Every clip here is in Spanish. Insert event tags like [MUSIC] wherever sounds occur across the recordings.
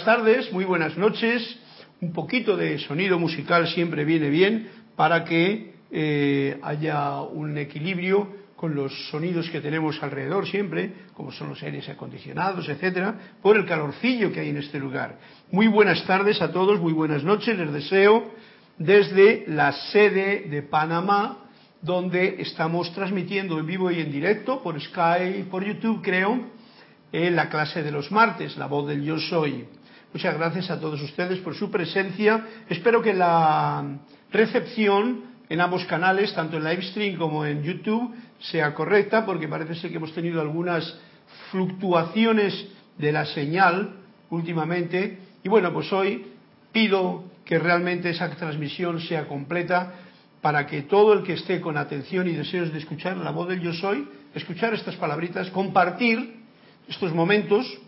buenas tardes, muy buenas noches. Un poquito de sonido musical siempre viene bien para que eh, haya un equilibrio con los sonidos que tenemos alrededor siempre, como son los aires acondicionados, etcétera, por el calorcillo que hay en este lugar. Muy buenas tardes a todos, muy buenas noches, les deseo desde la sede de Panamá, donde estamos transmitiendo en vivo y en directo por Skype y por YouTube, creo, en la clase de los martes, la voz del yo soy. Muchas gracias a todos ustedes por su presencia. Espero que la recepción en ambos canales, tanto en Livestream como en YouTube, sea correcta, porque parece ser que hemos tenido algunas fluctuaciones de la señal últimamente. Y bueno, pues hoy pido que realmente esa transmisión sea completa para que todo el que esté con atención y deseos de escuchar la voz del yo soy, escuchar estas palabritas, compartir estos momentos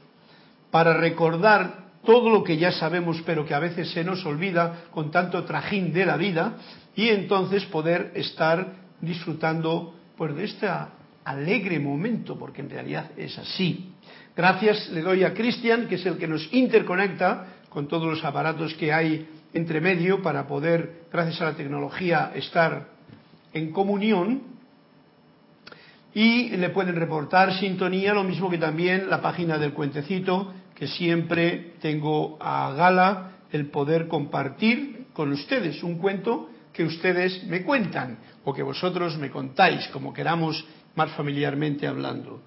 para recordar todo lo que ya sabemos pero que a veces se nos olvida con tanto trajín de la vida y entonces poder estar disfrutando pues de este alegre momento porque en realidad es así. Gracias le doy a Cristian que es el que nos interconecta con todos los aparatos que hay entre medio para poder, gracias a la tecnología, estar en comunión y le pueden reportar sintonía, lo mismo que también la página del cuentecito, que siempre tengo a gala el poder compartir con ustedes un cuento que ustedes me cuentan o que vosotros me contáis, como queramos más familiarmente hablando.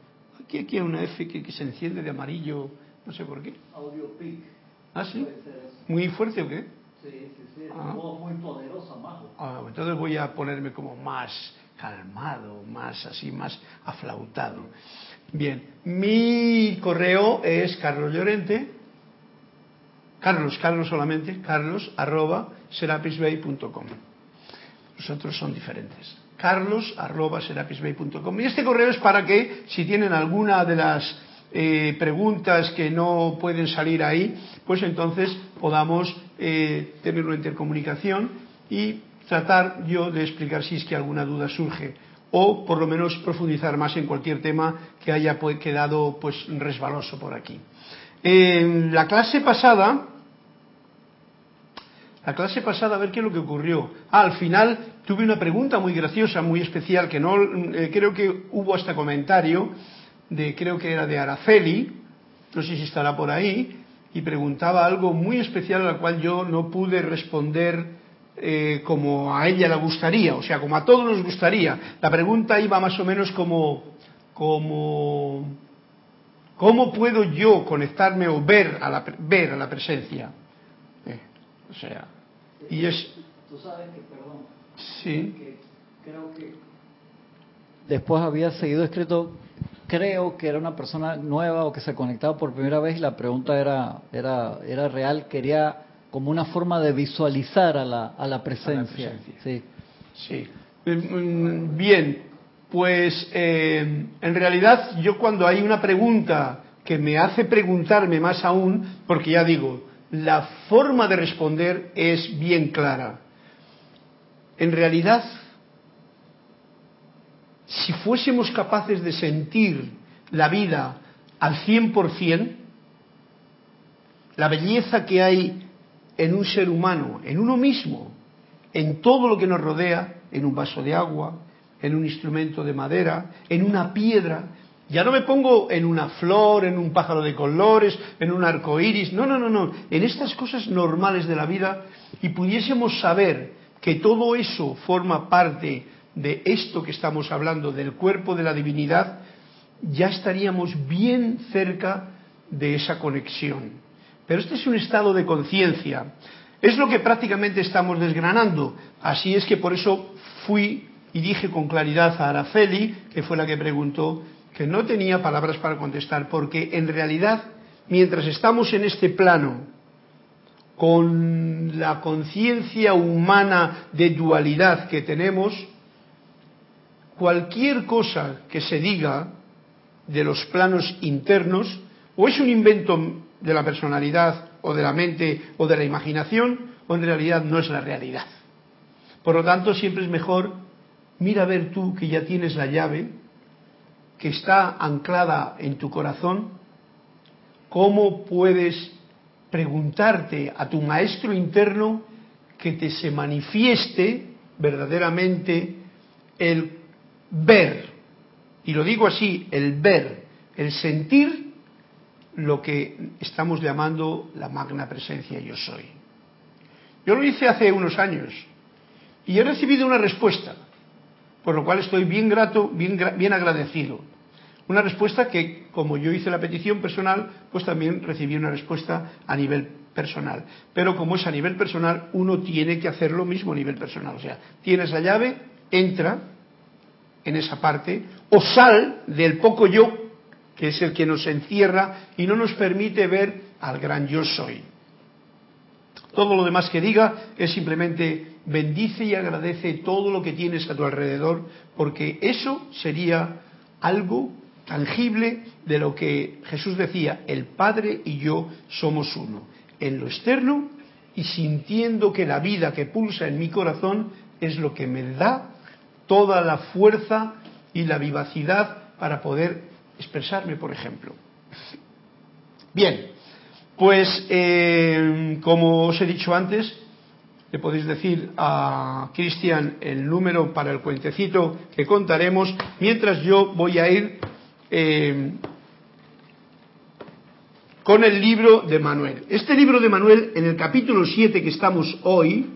Aquí, aquí hay una F que, se enciende de amarillo, no sé por qué. Audio peak. ¿Ah, sí? ¿Muy fuerte o qué? Sí, sí, sí. Ah. muy poderosa, majo. Ah, entonces voy a ponerme como más calmado, más así, más aflautado. Bien, mi correo es Carlos Llorente, Carlos, Carlos solamente, carlos arroba serapisbay.com. Los otros son diferentes. Carlos arroba serapisbay.com. Y este correo es para que, si tienen alguna de las eh, preguntas que no pueden salir ahí, pues entonces podamos eh, tener una intercomunicación y tratar yo de explicar si es que alguna duda surge o por lo menos profundizar más en cualquier tema que haya pues, quedado pues resbaloso por aquí. En la clase pasada, la clase pasada, a ver qué es lo que ocurrió. Ah, al final tuve una pregunta muy graciosa, muy especial, que no eh, creo que hubo hasta comentario de, creo que era de Araceli, no sé si estará por ahí, y preguntaba algo muy especial al cual yo no pude responder eh, como a ella le gustaría, o sea, como a todos nos gustaría. La pregunta iba más o menos como, como ¿cómo puedo yo conectarme o ver a la, ver a la presencia? Eh, o sea, y es... Tú sabes que, perdón, sí. que creo que después había seguido escrito creo que era una persona nueva o que se conectaba por primera vez y la pregunta era era era real quería como una forma de visualizar a la, a la presencia. Sí. sí. Mm, bien, pues eh, en realidad yo cuando hay una pregunta que me hace preguntarme más aún, porque ya digo, la forma de responder es bien clara. En realidad, si fuésemos capaces de sentir la vida al 100%, la belleza que hay en un ser humano, en uno mismo, en todo lo que nos rodea, en un vaso de agua, en un instrumento de madera, en una piedra. Ya no me pongo en una flor, en un pájaro de colores, en un arco iris. No, no, no, no. En estas cosas normales de la vida y pudiésemos saber que todo eso forma parte de esto que estamos hablando, del cuerpo de la divinidad, ya estaríamos bien cerca de esa conexión. Pero este es un estado de conciencia. Es lo que prácticamente estamos desgranando. Así es que por eso fui y dije con claridad a Araceli, que fue la que preguntó, que no tenía palabras para contestar, porque en realidad, mientras estamos en este plano, con la conciencia humana de dualidad que tenemos, cualquier cosa que se diga de los planos internos, o es un invento de la personalidad o de la mente o de la imaginación o en realidad no es la realidad. Por lo tanto, siempre es mejor, mira a ver tú que ya tienes la llave, que está anclada en tu corazón, cómo puedes preguntarte a tu maestro interno que te se manifieste verdaderamente el ver, y lo digo así, el ver, el sentir lo que estamos llamando la magna presencia yo soy. Yo lo hice hace unos años y he recibido una respuesta, por lo cual estoy bien grato, bien, bien agradecido. Una respuesta que, como yo hice la petición personal, pues también recibí una respuesta a nivel personal. Pero como es a nivel personal, uno tiene que hacer lo mismo a nivel personal. O sea, tienes la llave, entra en esa parte, o sal del poco yo, que es el que nos encierra y no nos permite ver al gran yo soy. Todo lo demás que diga es simplemente bendice y agradece todo lo que tienes a tu alrededor, porque eso sería algo tangible de lo que Jesús decía, el Padre y yo somos uno, en lo externo y sintiendo que la vida que pulsa en mi corazón es lo que me da toda la fuerza y la vivacidad para poder expresarme, por ejemplo. Bien, pues eh, como os he dicho antes, le podéis decir a Cristian el número para el cuentecito que contaremos, mientras yo voy a ir eh, con el libro de Manuel. Este libro de Manuel, en el capítulo 7 que estamos hoy,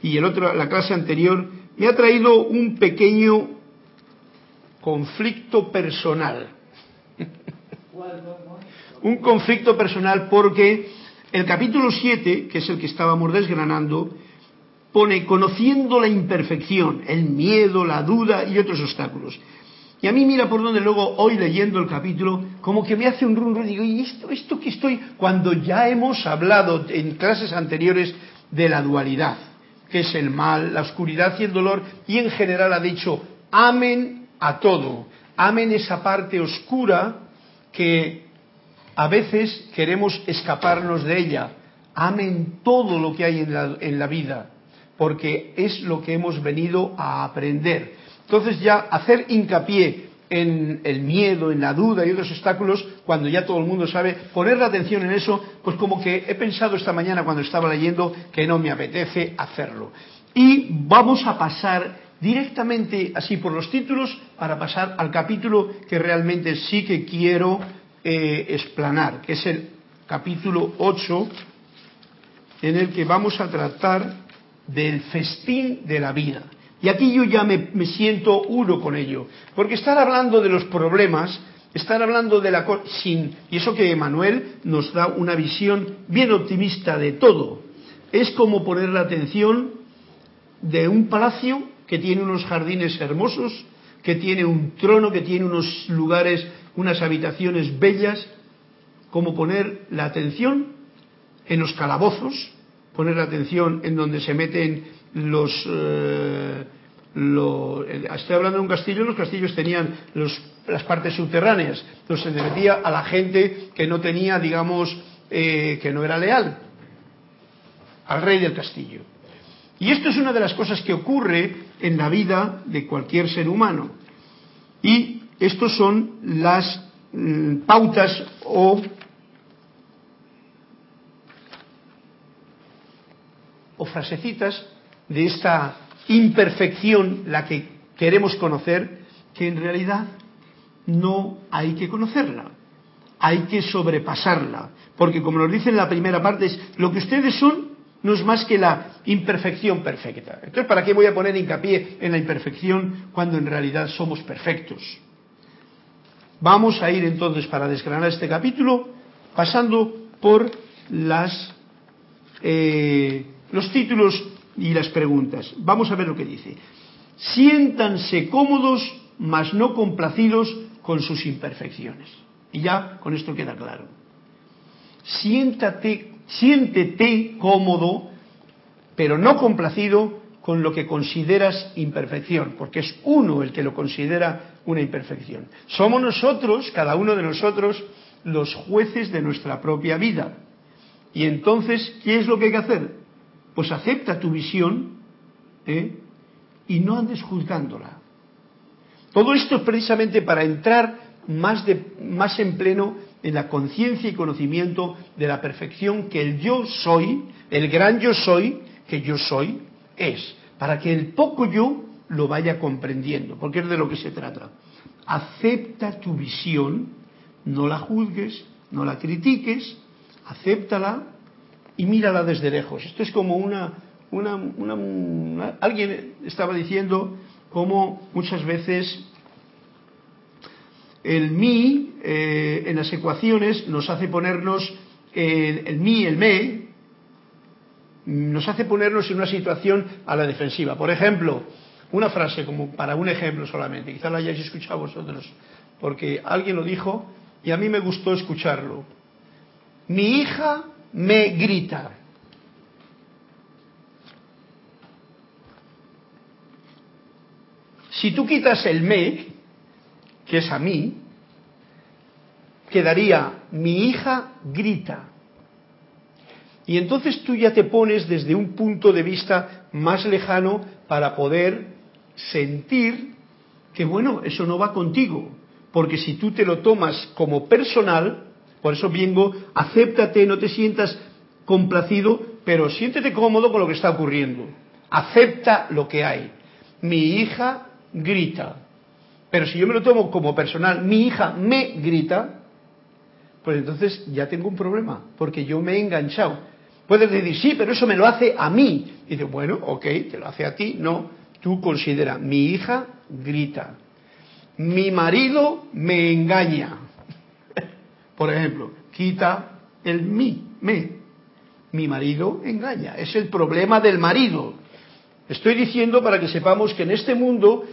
y el otro, la clase anterior, me ha traído un pequeño conflicto personal. Un conflicto personal porque el capítulo 7, que es el que estábamos desgranando, pone conociendo la imperfección, el miedo, la duda y otros obstáculos. Y a mí mira por donde luego hoy leyendo el capítulo, como que me hace un run run, digo, ¿y esto, esto que estoy? Cuando ya hemos hablado en clases anteriores de la dualidad, que es el mal, la oscuridad y el dolor, y en general ha dicho, amen a todo, amen esa parte oscura que a veces queremos escaparnos de ella, amen todo lo que hay en la, vida, porque es lo que hemos venido a aprender. Entonces ya hacer hincapié en el miedo, en la duda y otros obstáculos, cuando ya todo el mundo sabe, poner la atención en eso, pues como que he pensado esta mañana cuando estaba leyendo que no me apetece hacerlo. Y vamos a pasar directamente así por los títulos para pasar al capítulo que realmente sí que quiero eh, explanar, que es el capítulo 8, en el que vamos a tratar del festín de la vida. Y aquí yo ya me, siento uno con ello, porque estar hablando de los problemas, estar hablando de la sin y eso que Manuel nos da una visión bien optimista de todo, es como poner la atención de un palacio que tiene unos jardines hermosos, que tiene un trono, que tiene unos lugares, unas habitaciones bellas, como poner la atención en los calabozos, poner la atención en donde se meten los eh, lo, estoy hablando de un castillo, los castillos tenían las partes subterráneas, entonces se metía a la gente que no tenía, digamos, eh, que no era leal al rey del castillo. Y esto es una de las cosas que ocurre en la vida de cualquier ser humano. Y estos son las mm, pautas o, o frasecitas de esta imperfección la que queremos conocer, que en realidad no hay que conocerla, hay que sobrepasarla, porque como nos dice en la primera parte, es lo que ustedes son no es más que la imperfección perfecta. Entonces, ¿para qué voy a poner hincapié en la imperfección cuando en realidad somos perfectos? Vamos a ir entonces para desgranar este capítulo pasando por las, eh, los títulos y las preguntas. Vamos a ver lo que dice. Siéntanse cómodos, mas no complacidos con sus imperfecciones. Y ya con esto queda claro. Siéntate, siéntete cómodo, pero no complacido con lo que consideras imperfección, porque es uno el que lo considera una imperfección. Somos nosotros, cada uno de nosotros, los jueces de nuestra propia vida. Y entonces, ¿qué es lo que hay que hacer? pues acepta tu visión ¿eh? y no andes juzgándola. Todo esto es precisamente para entrar más, de, más en pleno en la conciencia y conocimiento de la perfección que el yo soy, el gran yo soy, que yo soy, es, para que el poco yo lo vaya comprendiendo, porque es de lo que se trata. Acepta tu visión, no la juzgues, no la critiques, acéptala y mírala desde lejos. Esto es como una, una, alguien estaba diciendo cómo muchas veces el mí eh, en las ecuaciones nos hace ponernos el, el mí, el me, nos hace ponernos en una situación a la defensiva. Por ejemplo, una frase como para un ejemplo solamente, quizá la hayáis escuchado vosotros, porque alguien lo dijo y a mí me gustó escucharlo. Mi hija me grita. Si tú quitas el me, que es a mí, quedaría mi hija grita. Y entonces tú ya te pones desde un punto de vista más lejano para poder sentir que, bueno, eso no va contigo. Porque si tú te lo tomas como personal, por eso vengo, acéptate, no te sientas complacido, pero siéntete cómodo con lo que está ocurriendo. Acepta lo que hay. Mi hija grita. Pero si yo me lo tomo como personal, mi hija me grita, pues entonces ya tengo un problema, porque yo me he enganchado. Puedes decir, sí, pero eso me lo hace a mí. Y dice, bueno, ok, te lo hace a ti. No, tú considera, mi hija grita, mi marido me engaña. [LAUGHS] Por ejemplo, quita el mi, me. Mi marido engaña. Es el problema del marido. Estoy diciendo para que sepamos que en este mundo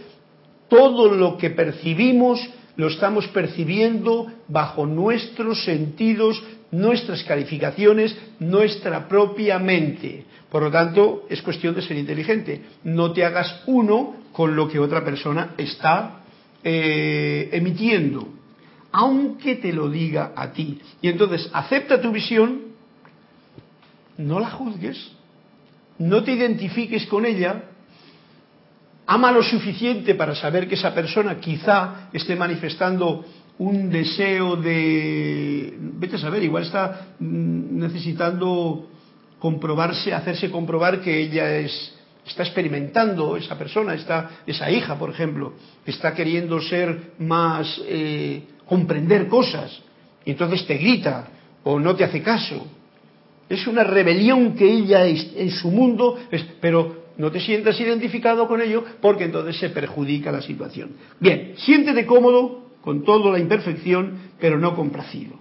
todo lo que percibimos lo estamos percibiendo bajo nuestros sentidos, nuestras calificaciones, nuestra propia mente. Por lo tanto, es cuestión de ser inteligente. No te hagas uno con lo que otra persona está eh, emitiendo, aunque te lo diga a ti. Y entonces, acepta tu visión, no la juzgues, no te identifiques con ella, ama lo suficiente para saber que esa persona quizá esté manifestando un deseo de, vete a saber, igual está necesitando comprobarse, hacerse comprobar que ella es, está experimentando, esa persona, está, esa hija, por ejemplo, está queriendo ser más, eh, comprender cosas, y entonces te grita o no te hace caso. Es una rebelión que ella es, en su mundo, pero no te sientas identificado con ello porque entonces se perjudica la situación. Bien, siéntete cómodo con toda la imperfección, pero no complacido.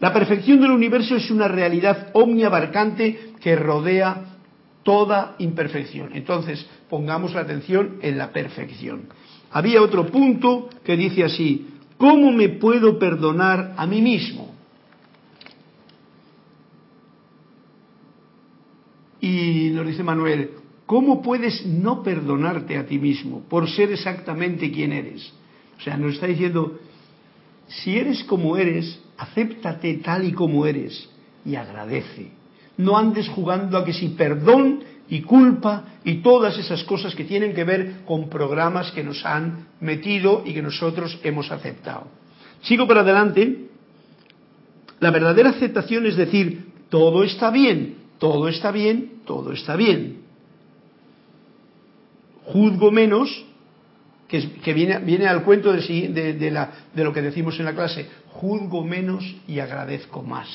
La perfección del universo es una realidad omniabarcante que rodea toda imperfección. Entonces, pongamos la atención en la perfección. Había otro punto que dice así, ¿cómo me puedo perdonar a mí mismo? Y nos dice Manuel, ¿cómo puedes no perdonarte a ti mismo por ser exactamente quien eres? O sea, nos está diciendo, si eres como eres, acéptate tal y como eres y agradece. No andes jugando a que si perdón y culpa y todas esas cosas que tienen que ver con programas que nos han metido y que nosotros hemos aceptado. Sigo para adelante. La verdadera aceptación es decir, todo está bien, todo está bien, todo está bien. Juzgo menos que, viene, al cuento de, de lo que decimos en la clase, juzgo menos y agradezco más.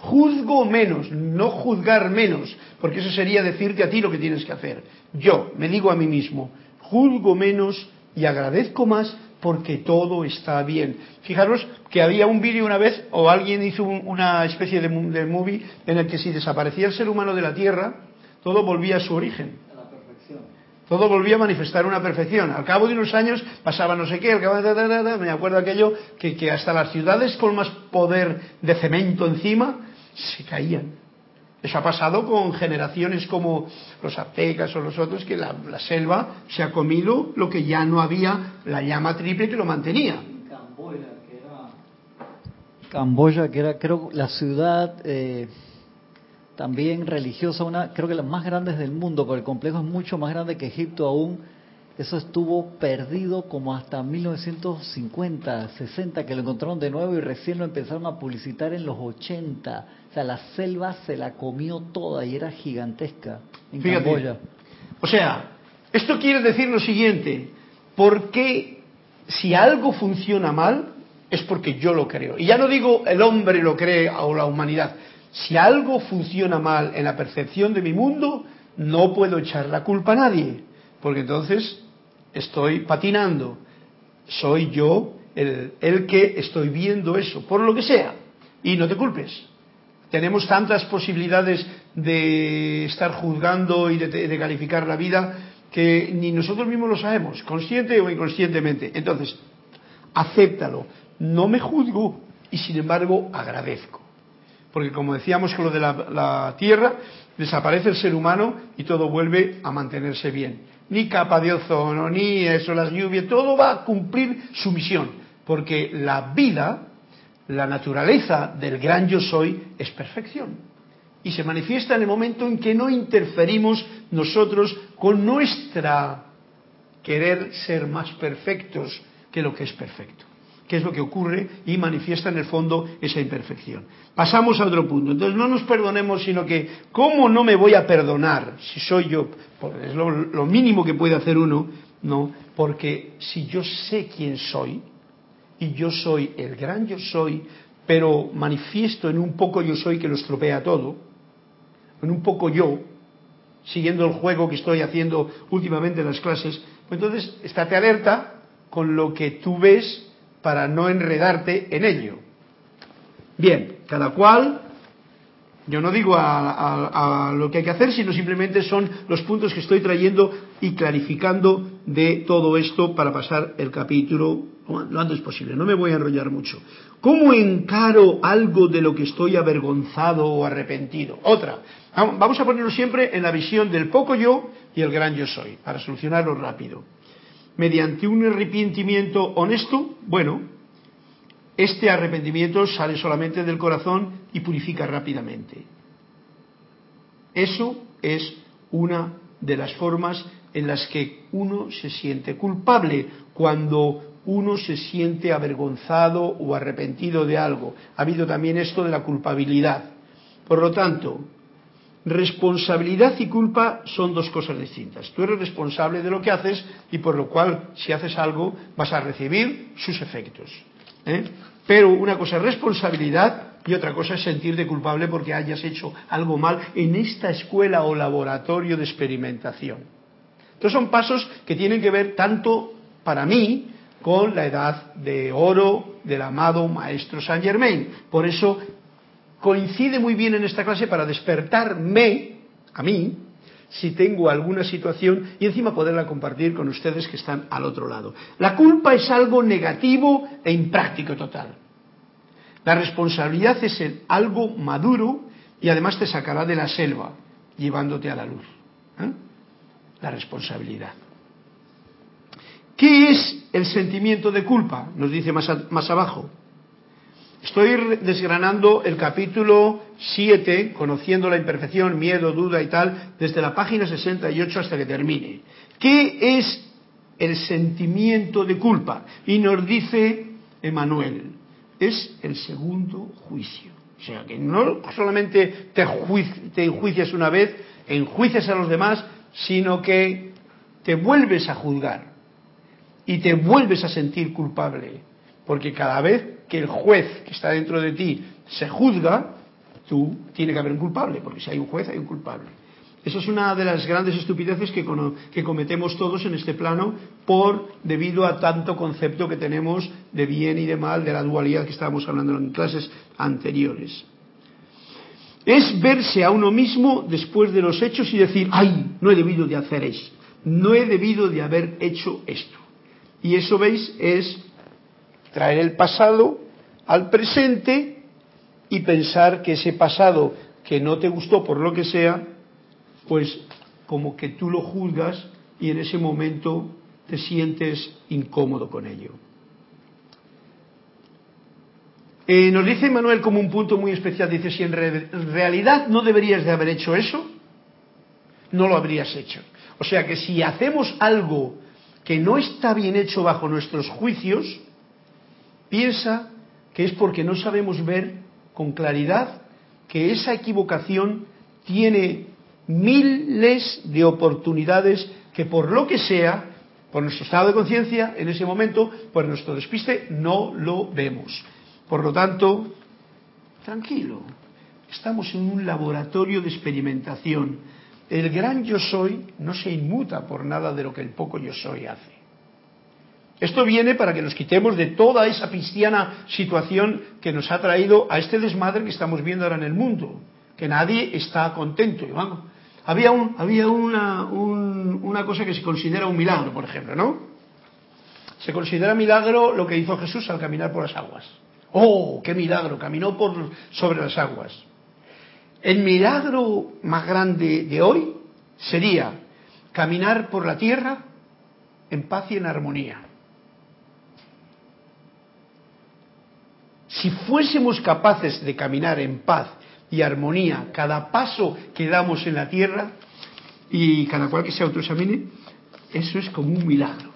Juzgo menos, no juzgar menos, porque eso sería decirte a ti lo que tienes que hacer. Yo me digo a mí mismo, juzgo menos y agradezco más porque todo está bien. Fijaros que había un vídeo una vez, o alguien hizo una especie de, de movie en el que si desaparecía el ser humano de la Tierra, todo volvía a su origen todo volvía a manifestar una perfección. Al cabo de unos años pasaba no sé qué, al cabo de... me acuerdo aquello que, que hasta las ciudades con más poder de cemento encima se caían. Eso ha pasado con generaciones como los aztecas o los otros, que la, selva se ha comido lo que ya no había, la llama triple que lo mantenía. Camboya, que era, Camboya, que era creo, la ciudad eh, también religiosa, una creo que las más grandes del mundo, porque el complejo es mucho más grande que Egipto aún. Eso estuvo perdido como hasta 1950, 60, que lo encontraron de nuevo y recién lo empezaron a publicitar en los 80. O sea, la selva se la comió toda y era gigantesca en Camboya. O sea, esto quiere decir lo siguiente, ¿por qué si algo funciona mal es porque yo lo creo? Y ya no digo el hombre lo cree o la humanidad. Si algo funciona mal en la percepción de mi mundo, no puedo echar la culpa a nadie, porque entonces estoy patinando. Soy yo el, que estoy viendo eso, por lo que sea. Y no te culpes. Tenemos tantas posibilidades de estar juzgando y de, calificar la vida que ni nosotros mismos lo sabemos, consciente o inconscientemente. Entonces, acéptalo. No me juzgo y sin embargo agradezco. Porque como decíamos con lo de la tierra, desaparece el ser humano y todo vuelve a mantenerse bien ni capa de ozono, ni eso, las lluvias, todo va a cumplir su misión, porque la vida, la naturaleza del gran yo soy es perfección. Y se manifiesta en el momento en que no interferimos nosotros con nuestra querer ser más perfectos que lo que es perfecto qué es lo que ocurre y manifiesta en el fondo esa imperfección. Pasamos a otro punto. Entonces no nos perdonemos, sino que, ¿cómo no me voy a perdonar si soy yo? es lo, lo mínimo que puede hacer uno, ¿no? Porque si yo sé quién soy, y yo soy el gran yo soy, pero manifiesto en un poco yo soy que lo estropea todo, en un poco yo, siguiendo el juego que estoy haciendo últimamente en las clases, pues entonces estate alerta con lo que tú ves para no enredarte en ello. Bien, cada cual, yo no digo a, lo que hay que hacer, sino simplemente son los puntos que estoy trayendo y clarificando de todo esto para pasar el capítulo lo antes posible. No me voy a enrollar mucho. ¿Cómo encaro algo de lo que estoy avergonzado o arrepentido? Otra. Vamos a ponerlo siempre en la visión del poco yo y el gran yo soy, para solucionarlo rápido mediante un arrepentimiento honesto, bueno, este arrepentimiento sale solamente del corazón y purifica rápidamente. Eso es una de las formas en las que uno se siente culpable, cuando uno se siente avergonzado o arrepentido de algo. Ha habido también esto de la culpabilidad. Por lo tanto, Responsabilidad y culpa son dos cosas distintas. Tú eres responsable de lo que haces y por lo cual si haces algo vas a recibir sus efectos. ¿eh? Pero una cosa es responsabilidad y otra cosa es sentirte culpable porque hayas hecho algo mal en esta escuela o laboratorio de experimentación. Entonces son pasos que tienen que ver tanto para mí con la edad de oro del amado Maestro Saint Germain. Por eso coincide muy bien en esta clase para despertarme a mí si tengo alguna situación y encima poderla compartir con ustedes que están al otro lado. La culpa es algo negativo e impráctico total. La responsabilidad es algo maduro y además te sacará de la selva, llevándote a la luz. ¿eh? La responsabilidad. ¿Qué es el sentimiento de culpa? Nos dice más, más abajo. Estoy desgranando el capítulo 7, conociendo la imperfección, miedo, duda y tal, desde la página 68 hasta que termine. ¿Qué es el sentimiento de culpa? Y nos dice Emanuel, es el segundo juicio. O sea, que no solamente te, te enjuicias una vez, enjuicias a los demás, sino que te vuelves a juzgar y te vuelves a sentir culpable. Porque cada vez que el juez que está dentro de ti se juzga, tú tiene que haber un culpable, porque si hay un juez hay un culpable. Eso es una de las grandes estupideces que, que, cometemos todos en este plano por debido a tanto concepto que tenemos de bien y de mal, de la dualidad que estábamos hablando en clases anteriores. Es verse a uno mismo después de los hechos y decir, ay, no he debido de hacer eso, no he debido de haber hecho esto. Y eso, veis, es traer el pasado al presente y pensar que ese pasado que no te gustó por lo que sea, pues como que tú lo juzgas y en ese momento te sientes incómodo con ello. Eh, nos dice Manuel como un punto muy especial, dice, si en realidad no deberías de haber hecho eso, no lo habrías hecho. O sea que si hacemos algo que no está bien hecho bajo nuestros juicios, piensa que es porque no sabemos ver con claridad que esa equivocación tiene miles de oportunidades que por lo que sea, por nuestro estado de conciencia, en ese momento, por nuestro despiste, no lo vemos. Por lo tanto, tranquilo, estamos en un laboratorio de experimentación. El gran yo soy no se inmuta por nada de lo que el poco yo soy hace. Esto viene para que nos quitemos de toda esa cristiana situación que nos ha traído a este desmadre que estamos viendo ahora en el mundo, que nadie está contento. había un, había una, una cosa que se considera un milagro, por ejemplo, ¿no? Se considera milagro lo que hizo Jesús al caminar por las aguas. ¡Oh, qué milagro! Caminó por, sobre las aguas. El milagro más grande de hoy sería caminar por la tierra en paz y en armonía. Si fuésemos capaces de caminar en paz y armonía cada paso que damos en la tierra, y cada cual que se autoexamine, eso es como un milagro.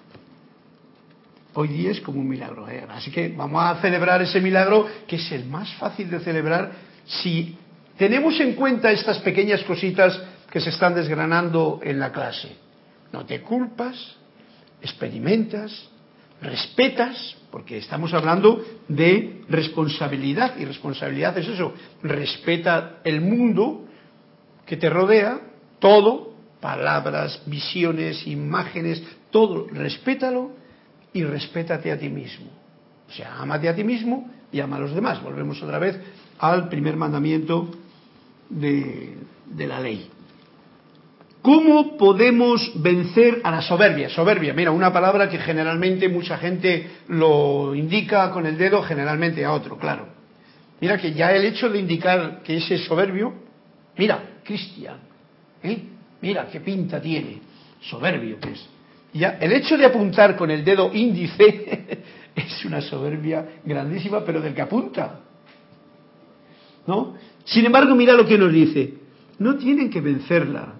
Hoy día es como un milagro. ¿eh? Así que vamos a celebrar ese milagro, que es el más fácil de celebrar si tenemos en cuenta estas pequeñas cositas que se están desgranando en la clase. No te culpas, experimentas, respetas, porque estamos hablando de responsabilidad, y responsabilidad es eso, respeta el mundo que te rodea, todo, palabras, visiones, imágenes, todo, respétalo y respétate a ti mismo. O sea, amate a ti mismo y ama a los demás. Volvemos otra vez al primer mandamiento de, de la ley. ¿Cómo podemos vencer a la soberbia? Soberbia, mira, una palabra que generalmente mucha gente lo indica con el dedo generalmente a otro, claro. Mira que ya el hecho de indicar que ese es soberbio, mira, Cristian, ¿eh? mira qué pinta tiene, soberbio que es. Ya, el hecho de apuntar con el dedo índice [LAUGHS] es una soberbia grandísima, pero del que apunta. ¿No? Sin embargo, mira lo que nos dice. No tienen que vencerla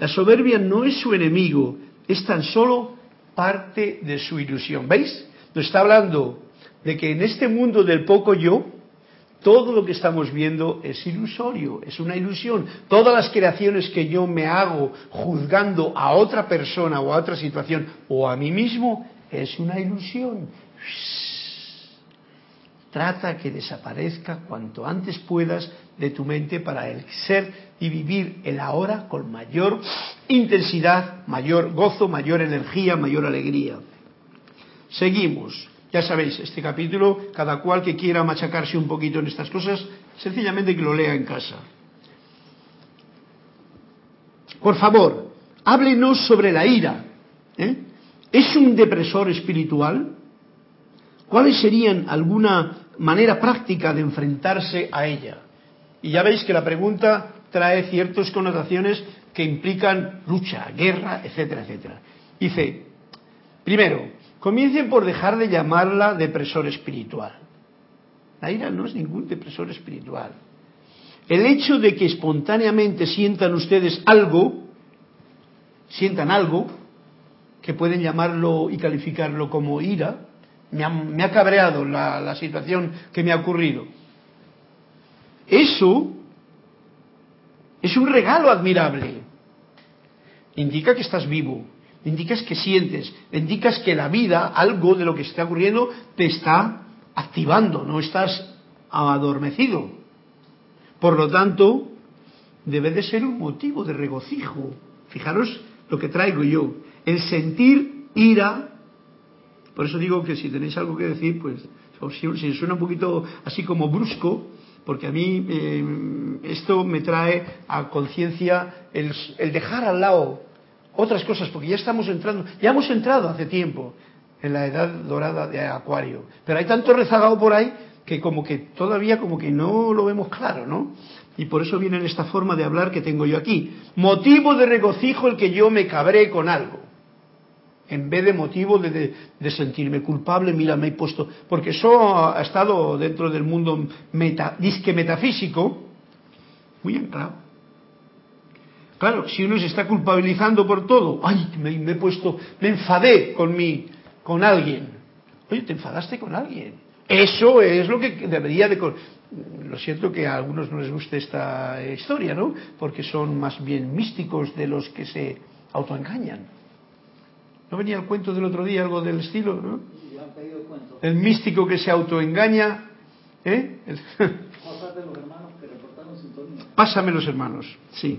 la soberbia no es su enemigo, es tan solo parte de su ilusión. ¿Veis? Nos está hablando de que en este mundo del poco yo, todo lo que estamos viendo es ilusorio, es una ilusión. Todas las creaciones que yo me hago juzgando a otra persona o a otra situación o a mí mismo es una ilusión. Trata que desaparezca cuanto antes puedas de tu mente para el ser y vivir el ahora con mayor intensidad, mayor gozo, mayor energía, mayor alegría. Seguimos. Ya sabéis, este capítulo, cada cual que quiera machacarse un poquito en estas cosas, sencillamente que lo lea en casa. Por favor, háblenos sobre la ira. ¿eh? ¿Es un depresor espiritual? ¿Cuáles serían alguna manera práctica de enfrentarse a ella? Y ya veis que la pregunta trae ciertas connotaciones que implican lucha, guerra, etcétera, etcétera. Dice, primero, comiencen por dejar de llamarla depresor espiritual. La ira no es ningún depresor espiritual. El hecho de que espontáneamente sientan ustedes algo, sientan algo, que pueden llamarlo y calificarlo como ira, me ha, cabreado la situación que me ha ocurrido. Eso es un regalo admirable. Indica que estás vivo, indicas que sientes, indicas que la vida, algo de lo que está ocurriendo, te está activando, no estás adormecido. Por lo tanto, debe de ser un motivo de regocijo. Fijaros lo que traigo yo. El sentir ira, por eso digo que si tenéis algo que decir, pues si suena un poquito así como brusco, porque a mí eh, esto me trae a conciencia el, dejar al lado otras cosas, porque ya estamos entrando, ya hemos entrado hace tiempo en la edad dorada de Acuario, pero hay tanto rezagado por ahí que como que todavía como que no lo vemos claro, ¿no? Y por eso viene esta forma de hablar que tengo yo aquí. Motivo de regocijo el que yo me cabré con algo en vez de motivo de, sentirme culpable, mira, me he puesto, porque eso ha estado dentro del mundo meta, disque metafísico, muy anclado. Claro, si uno se está culpabilizando por todo, ay, me, he puesto, me enfadé con mi, con alguien. Oye, te enfadaste con alguien. Eso es lo que debería de... Lo siento que a algunos no les guste esta historia, ¿no? Porque son más bien místicos de los que se autoengañan. ¿No venía el cuento del otro día algo del estilo, no? El místico que se autoengaña, ¿eh? [LAUGHS] Pásame los hermanos, sí,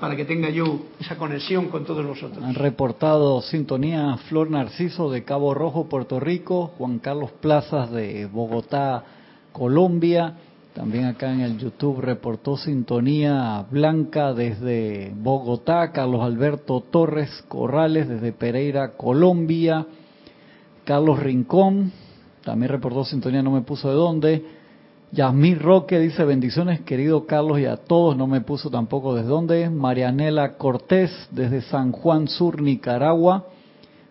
para que tenga yo esa conexión con todos vosotros. Han reportado sintonía Flor Narciso de Cabo Rojo, Puerto Rico, Juan Carlos Plazas de Bogotá, Colombia. También acá en el YouTube reportó sintonía Blanca desde Bogotá, Carlos Alberto Torres Corrales desde Pereira, Colombia, Carlos Rincón, también reportó sintonía, no me puso de dónde. Yasmín Roque dice bendiciones querido Carlos y a todos, no me puso tampoco desde dónde. Marianela Cortés desde San Juan Sur, Nicaragua.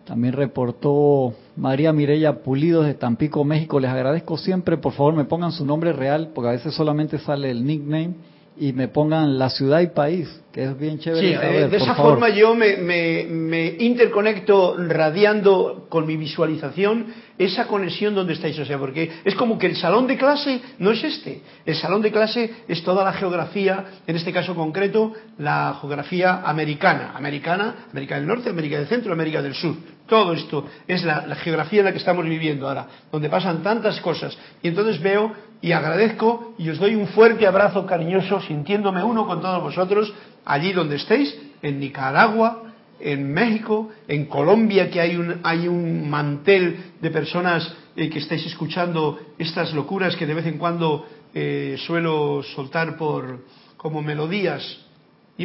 También reportó María Mirella Pulido de Tampico, México. Les agradezco siempre, por favor me pongan su nombre real, porque a veces solamente sale el nickname, y me pongan la ciudad y país, que es bien chévere. Sí, saber, de esa forma yo me, me, me, interconecto radiando con mi visualización esa conexión donde estáis. O sea, porque es como que el salón de clase no es este. El salón de clase es toda la geografía, en este caso concreto, la geografía americana. Americana, América del Norte, América del Centro, América del Sur. Todo esto es la, geografía en la que estamos viviendo ahora, donde pasan tantas cosas. Y entonces veo y agradezco y os doy un fuerte abrazo cariñoso, sintiéndome uno con todos vosotros, allí donde estéis, en Nicaragua, en México, en Colombia, que hay un, hay un mantel de personas eh, que estáis escuchando estas locuras que de vez en cuando eh, suelo soltar por como melodías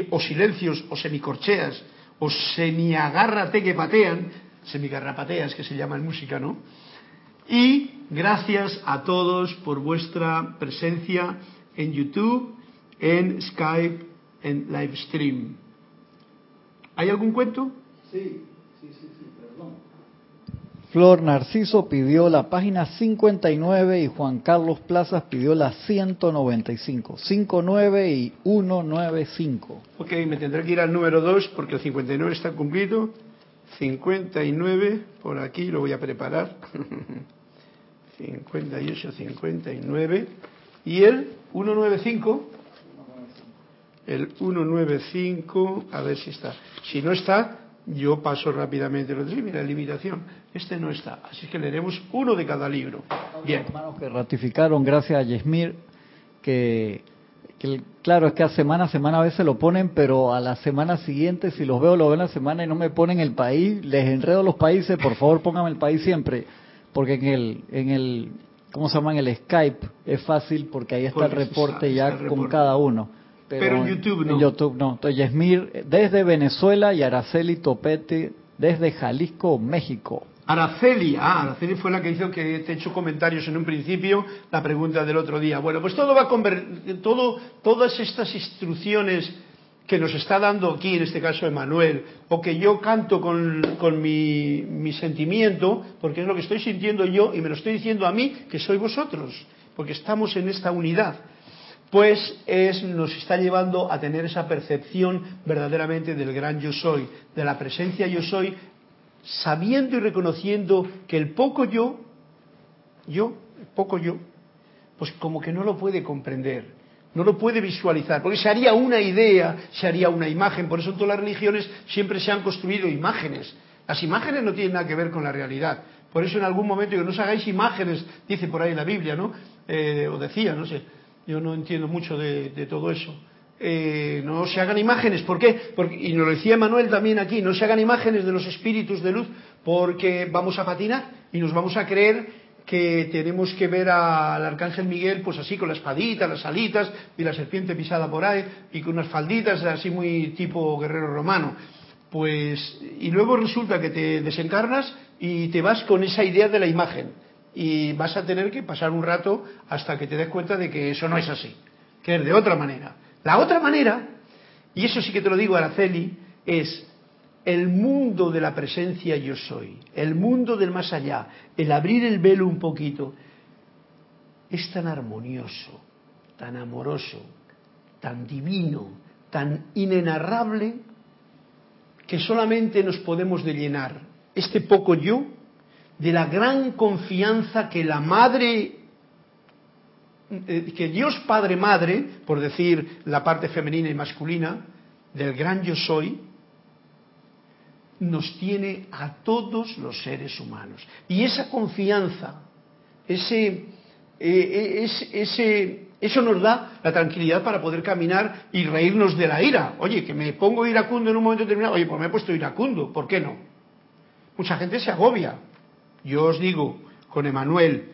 o silencios o semicorcheas o semiagárrate que patean, semigarrapateas que se llama en música, ¿no? Y gracias a todos por vuestra presencia en YouTube, en Skype, en Livestream. ¿Hay algún cuento? Sí, sí, sí, sí, perdón. Flor Narciso pidió la página 59 y Juan Carlos Plazas pidió la 195. 59 y 195. Ok, me tendré que ir al número 2 porque el 59 está cumplido. 59, por aquí lo voy a preparar. [LAUGHS] 58, 59. ¿Y el 195? El 195, a ver si está. Si no está, yo paso rápidamente lo decir, mira, limitación. Este no está. Así que leeremos uno de cada libro. Bien. Hermanos que ratificaron, gracias a Yesmir, que, que, claro, es que a semana a semana a veces lo ponen, pero a la semana siguiente, si los veo, lo veo en la semana y no me ponen el país, les enredo los países, por favor pónganme el país siempre porque en el, en el, ¿cómo se llama? En el Skype es fácil porque ahí está el reporte ya con reporte. cada uno. Pero, pero, en YouTube no. En YouTube no. Entonces, Yesmir, desde Venezuela y Araceli Topete desde Jalisco, México. Araceli, ah, Araceli fue la que hizo que te he hecho comentarios en un principio, la pregunta del otro día. Bueno, pues todo va a convertir, todo, todas estas instrucciones que nos está dando aquí, en este caso Emanuel, o que yo canto con, con mi, mi, sentimiento, porque es lo que estoy sintiendo yo y me lo estoy diciendo a mí, que soy vosotros, porque estamos en esta unidad, pues es, nos está llevando a tener esa percepción verdaderamente del gran yo soy, de la presencia yo soy, sabiendo y reconociendo que el poco yo, yo, el poco yo, pues como que no lo puede comprender no lo puede visualizar, porque se haría una idea, se haría una imagen, por eso en todas las religiones siempre se han construido imágenes. Las imágenes no tienen nada que ver con la realidad. Por eso en algún momento que no os hagáis imágenes, dice por ahí la Biblia, ¿no? Eh, o decía, no sé, yo no entiendo mucho de, de todo eso. Eh, no se hagan imágenes, ¿por qué? Porque, y nos lo decía Manuel también aquí, no se hagan imágenes de los espíritus de luz porque vamos a patinar y nos vamos a creer que tenemos que ver al arcángel Miguel pues así con la espadita, las alitas y la serpiente pisada por ahí y con unas falditas así muy tipo guerrero romano. Pues y luego resulta que te desencarnas y te vas con esa idea de la imagen y vas a tener que pasar un rato hasta que te des cuenta de que eso no es así, que es de otra manera. La otra manera, y eso sí que te lo digo Araceli, es el mundo de la presencia yo soy, el mundo del más allá, el abrir el velo un poquito, es tan armonioso, tan amoroso, tan divino, tan inenarrable que solamente nos podemos de llenar este poco yo de la gran confianza que la madre eh, que Dios Padre Madre, por decir la parte femenina y masculina, del gran yo soy, nos tiene a todos los seres humanos. Y esa confianza, ese, eh, eh, ese, eso nos da la tranquilidad para poder caminar y reírnos de la ira. Oye, que me pongo iracundo en un momento determinado, oye, pues me he puesto iracundo, ¿por qué no? Mucha gente se agobia. Yo os digo, con Emanuel,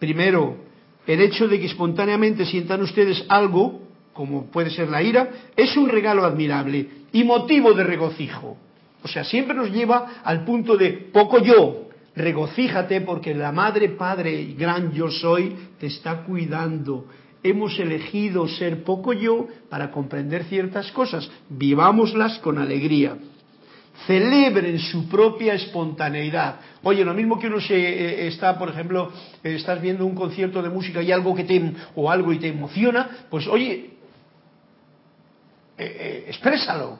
primero el hecho de que espontáneamente sientan ustedes algo, como puede ser la ira, es un regalo admirable y motivo de regocijo. O sea, siempre nos lleva al punto de poco yo, regocíjate porque la madre, padre y gran yo soy te está cuidando. Hemos elegido ser poco yo para comprender ciertas cosas. Vivámoslas con alegría celebren su propia espontaneidad. Oye, lo mismo que uno se eh, está, por ejemplo, eh, estás viendo un concierto de música y algo que te o algo y te emociona, pues oye, eh, exprésalo,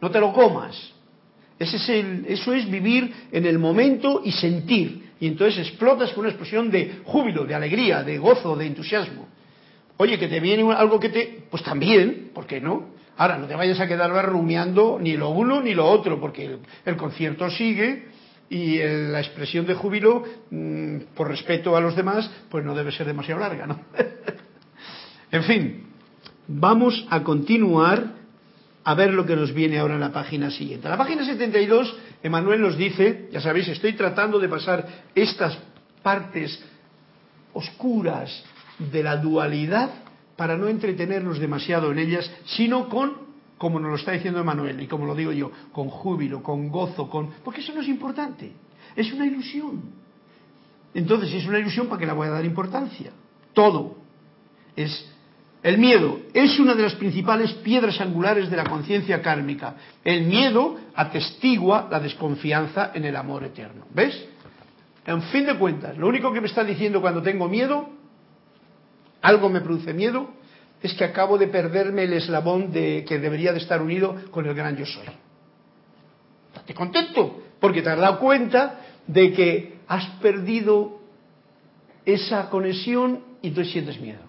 no te lo comas. Ese es el, eso es vivir en el momento y sentir. Y entonces explotas con una explosión de júbilo, de alegría, de gozo, de entusiasmo. Oye, que te viene algo que te... Pues también, ¿por qué no? Ahora, no te vayas a quedar rumiando ni lo uno ni lo otro, porque el, concierto sigue y la expresión de júbilo, mm, por respeto a los demás, pues no debe ser demasiado larga, ¿no? [LAUGHS] en fin, vamos a continuar a ver lo que nos viene ahora en la página siguiente. En la página 72, Emanuel nos dice, ya sabéis, estoy tratando de pasar estas partes oscuras de la dualidad para no entretenernos demasiado en ellas, sino con, como nos lo está diciendo Emanuel, y como lo digo yo, con júbilo, con gozo, con... Porque eso no es importante, es una ilusión. Entonces, si es una ilusión, ¿para qué la voy a dar importancia? Todo es el miedo es una de las principales piedras angulares de la conciencia kármica. El miedo atestigua la desconfianza en el amor eterno. ¿Ves? En fin de cuentas, lo único que me está diciendo cuando tengo miedo algo me produce miedo, es que acabo de perderme el eslabón de que debería de estar unido con el gran yo soy. Estate contento, porque te has dado cuenta de que has perdido esa conexión y tú sientes miedo.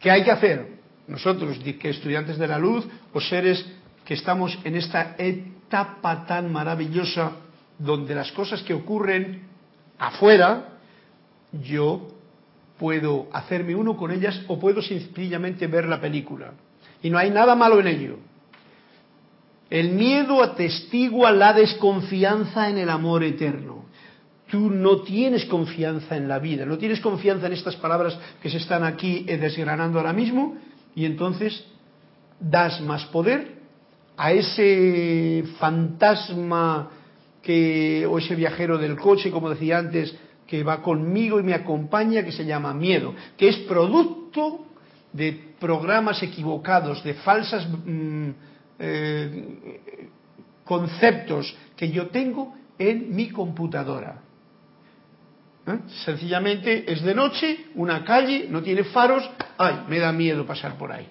¿Qué hay que hacer? Nosotros, que estudiantes de la luz o seres que estamos en esta etapa tan maravillosa donde las cosas que ocurren afuera, yo puedo hacerme uno con ellas o puedo sencillamente ver la película. Y no hay nada malo en ello. El miedo atestigua la desconfianza en el amor eterno. Tú no tienes confianza en la vida, no tienes confianza en estas palabras que se están aquí eh, desgranando ahora mismo y entonces das más poder a ese fantasma que o ese viajero del coche, como decía antes, que va conmigo y me acompaña, que se llama miedo, que es producto de programas equivocados, de falsas mm, eh, conceptos que yo tengo en mi computadora. ¿Eh? Sencillamente es de noche, una calle, no tiene faros, ay, me da miedo pasar por ahí.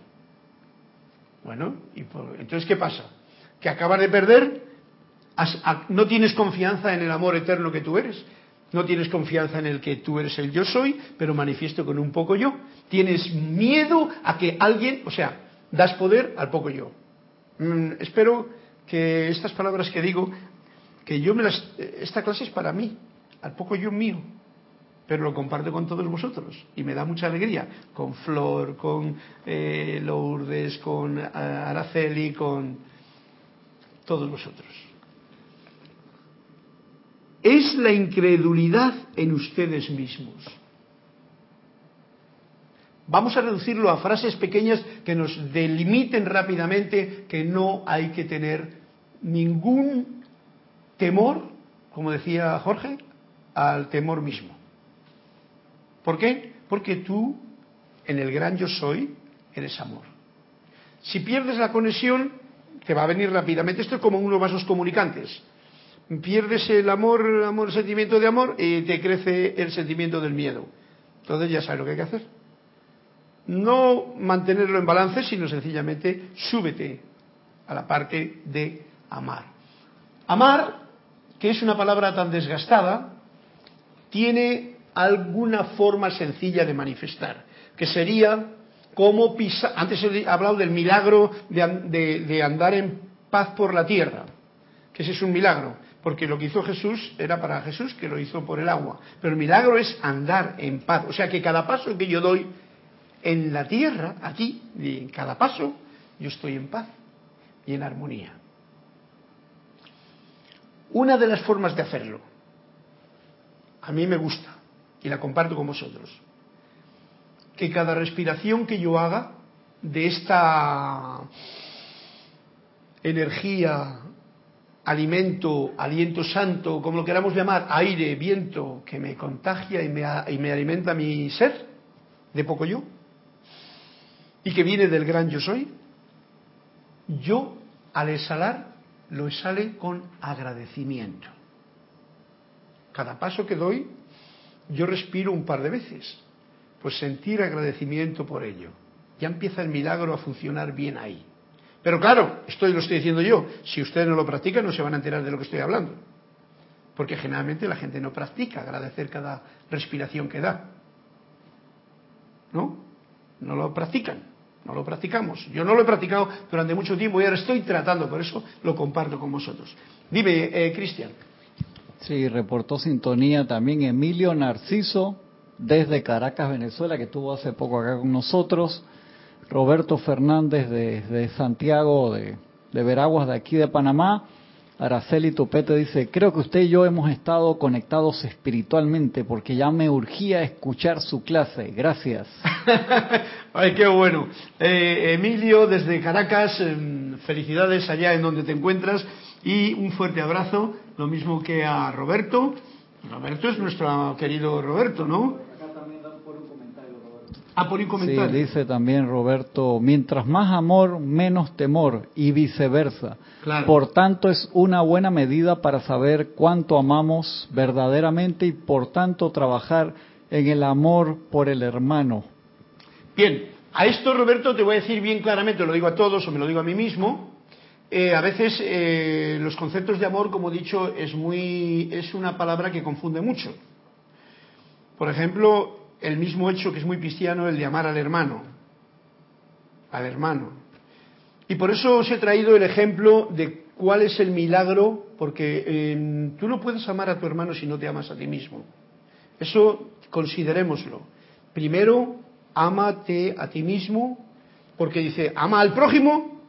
Bueno, y entonces ¿qué pasa? Que acabas de perder, no tienes confianza en el amor eterno que tú eres, no tienes confianza en el que tú eres el yo soy, pero manifiesto con un poco yo. Tienes miedo a que alguien, o sea, das poder al poco yo. Mm, espero que estas palabras que digo, que yo me las, esta clase es para mí, al poco yo mío, pero lo comparto con todos vosotros y me da mucha alegría, con Flor, con eh, Lourdes, con eh, Araceli, con todos vosotros es la incredulidad en ustedes mismos. Vamos a reducirlo a frases pequeñas que nos delimiten rápidamente que no hay que tener ningún temor, como decía Jorge, al temor mismo. ¿Por qué? Porque tú, en el gran yo soy, eres amor. Si pierdes la conexión, te va a venir rápidamente. Esto es como unos vasos comunicantes pierdes el amor, el amor, el sentimiento de amor y te crece el sentimiento del miedo. Entonces ya sabes lo que hay que hacer. no mantenerlo en balance, sino sencillamente súbete a la parte de amar. Amar, que es una palabra tan desgastada, tiene alguna forma sencilla de manifestar, que sería como pisar, antes he hablado del milagro de, andar en paz por la tierra, que ese es un milagro, porque lo que hizo Jesús era para Jesús, que lo hizo por el agua, pero el milagro es andar en paz, o sea que cada paso que yo doy en la tierra, aquí, en cada paso, yo estoy en paz y en armonía. Una de las formas de hacerlo, a mí me gusta y la comparto con vosotros, que cada respiración que yo haga de esta energía, alimento, aliento santo, como lo queramos llamar, aire, viento, que me contagia y me, y me alimenta mi ser, de poco yo, y que viene del gran yo soy, yo al exhalar lo exhale con agradecimiento. Cada paso que doy, yo respiro un par de veces, pues sentir agradecimiento por ello. Ya empieza el milagro a funcionar bien ahí. Pero claro, esto lo estoy diciendo yo, si ustedes no lo practican no se van a enterar de lo que estoy hablando. Porque generalmente la gente no practica agradecer cada respiración que da. ¿No? No lo practican. No lo practicamos. Yo no lo he practicado durante mucho tiempo y ahora estoy tratando, por eso lo comparto con vosotros. Dime, eh, Cristian. Sí, reportó sintonía también Emilio Narciso desde Caracas, Venezuela, que estuvo hace poco acá con nosotros. Roberto Fernández de, Santiago, de, Veraguas, de aquí de Panamá. Araceli Tupete dice, creo que usted y yo hemos estado conectados espiritualmente porque ya me urgía escuchar su clase. Gracias. [LAUGHS] Ay, qué bueno. Eh, Emilio, desde Caracas, em, felicidades allá en donde te encuentras y un fuerte abrazo, lo mismo que a Roberto. Roberto es nuestro querido Roberto, ¿no? Ah, por comentario. Sí, dice también Roberto, mientras más amor, menos temor y viceversa. Por tanto, es una buena medida para saber cuánto amamos verdaderamente y por tanto trabajar en el amor por el hermano. Bien, a esto Roberto te voy a decir bien claramente, lo digo a todos o me lo digo a mí mismo. Eh, a veces eh, los conceptos de amor, como he dicho, es muy es una palabra que confunde mucho. Por ejemplo, el mismo hecho que es muy cristiano, el de amar al hermano, al hermano. Y por eso os he traído el ejemplo de cuál es el milagro, porque em, tú no puedes amar a tu hermano si no te amas a ti mismo. Eso considerémoslo. Primero, ámate a ti mismo, porque dice, ama al prójimo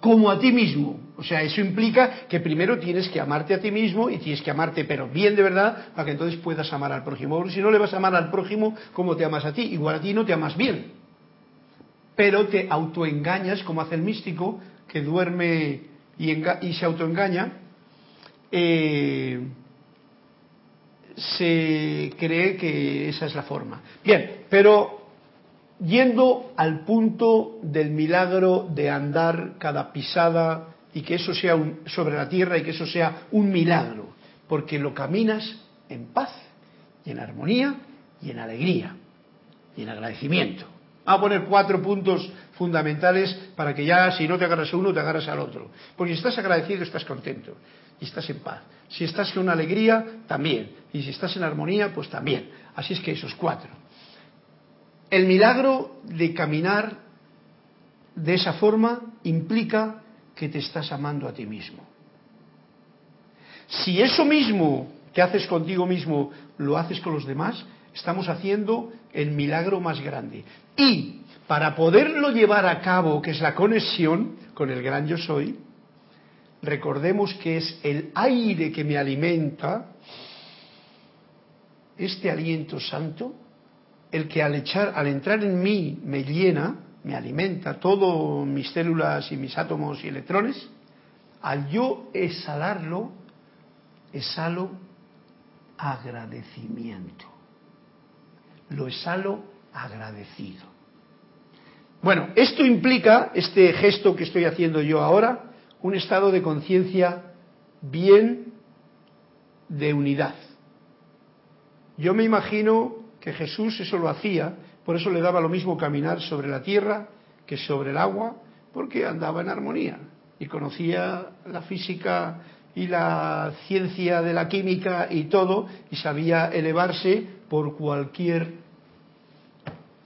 como a ti mismo. O sea, eso implica que primero tienes que amarte a ti mismo y tienes que amarte, pero bien de verdad, para que entonces puedas amar al prójimo. Porque si no le vas a amar al prójimo, como te amas a ti? Igual a ti no te amas bien. Pero te autoengañas, como hace el místico, que duerme y, se autoengaña. Eh, se cree que esa es la forma. Bien, pero yendo al punto del milagro de andar cada pisada y que eso sea sobre la tierra y que eso sea un milagro, porque lo caminas en paz y en armonía y en alegría y en agradecimiento. Vamos a poner cuatro puntos fundamentales para que ya si no te agarras a uno, te agarras al otro. Porque si estás agradecido, estás contento y estás en paz. Si estás con alegría, también. Y si estás en armonía, pues también. Así es que esos cuatro. El milagro de caminar de esa forma implica que te estás amando a ti mismo. Si eso mismo que haces contigo mismo lo haces con los demás, estamos haciendo el milagro más grande. Y para poderlo llevar a cabo, que es la conexión con el gran yo soy, recordemos que es el aire que me alimenta, este aliento santo, el que al, echar, al entrar en mí me llena, me alimenta todo mis células y mis átomos y electrones, al yo exhalarlo, exhalo agradecimiento. Lo exhalo agradecido. Bueno, esto implica, este gesto que estoy haciendo yo ahora, un estado de conciencia bien de unidad. Yo me imagino que Jesús eso lo hacía, por eso le daba lo mismo caminar sobre la tierra que sobre el agua, porque andaba en armonía y conocía la física y la ciencia de la química y todo, y sabía elevarse por cualquier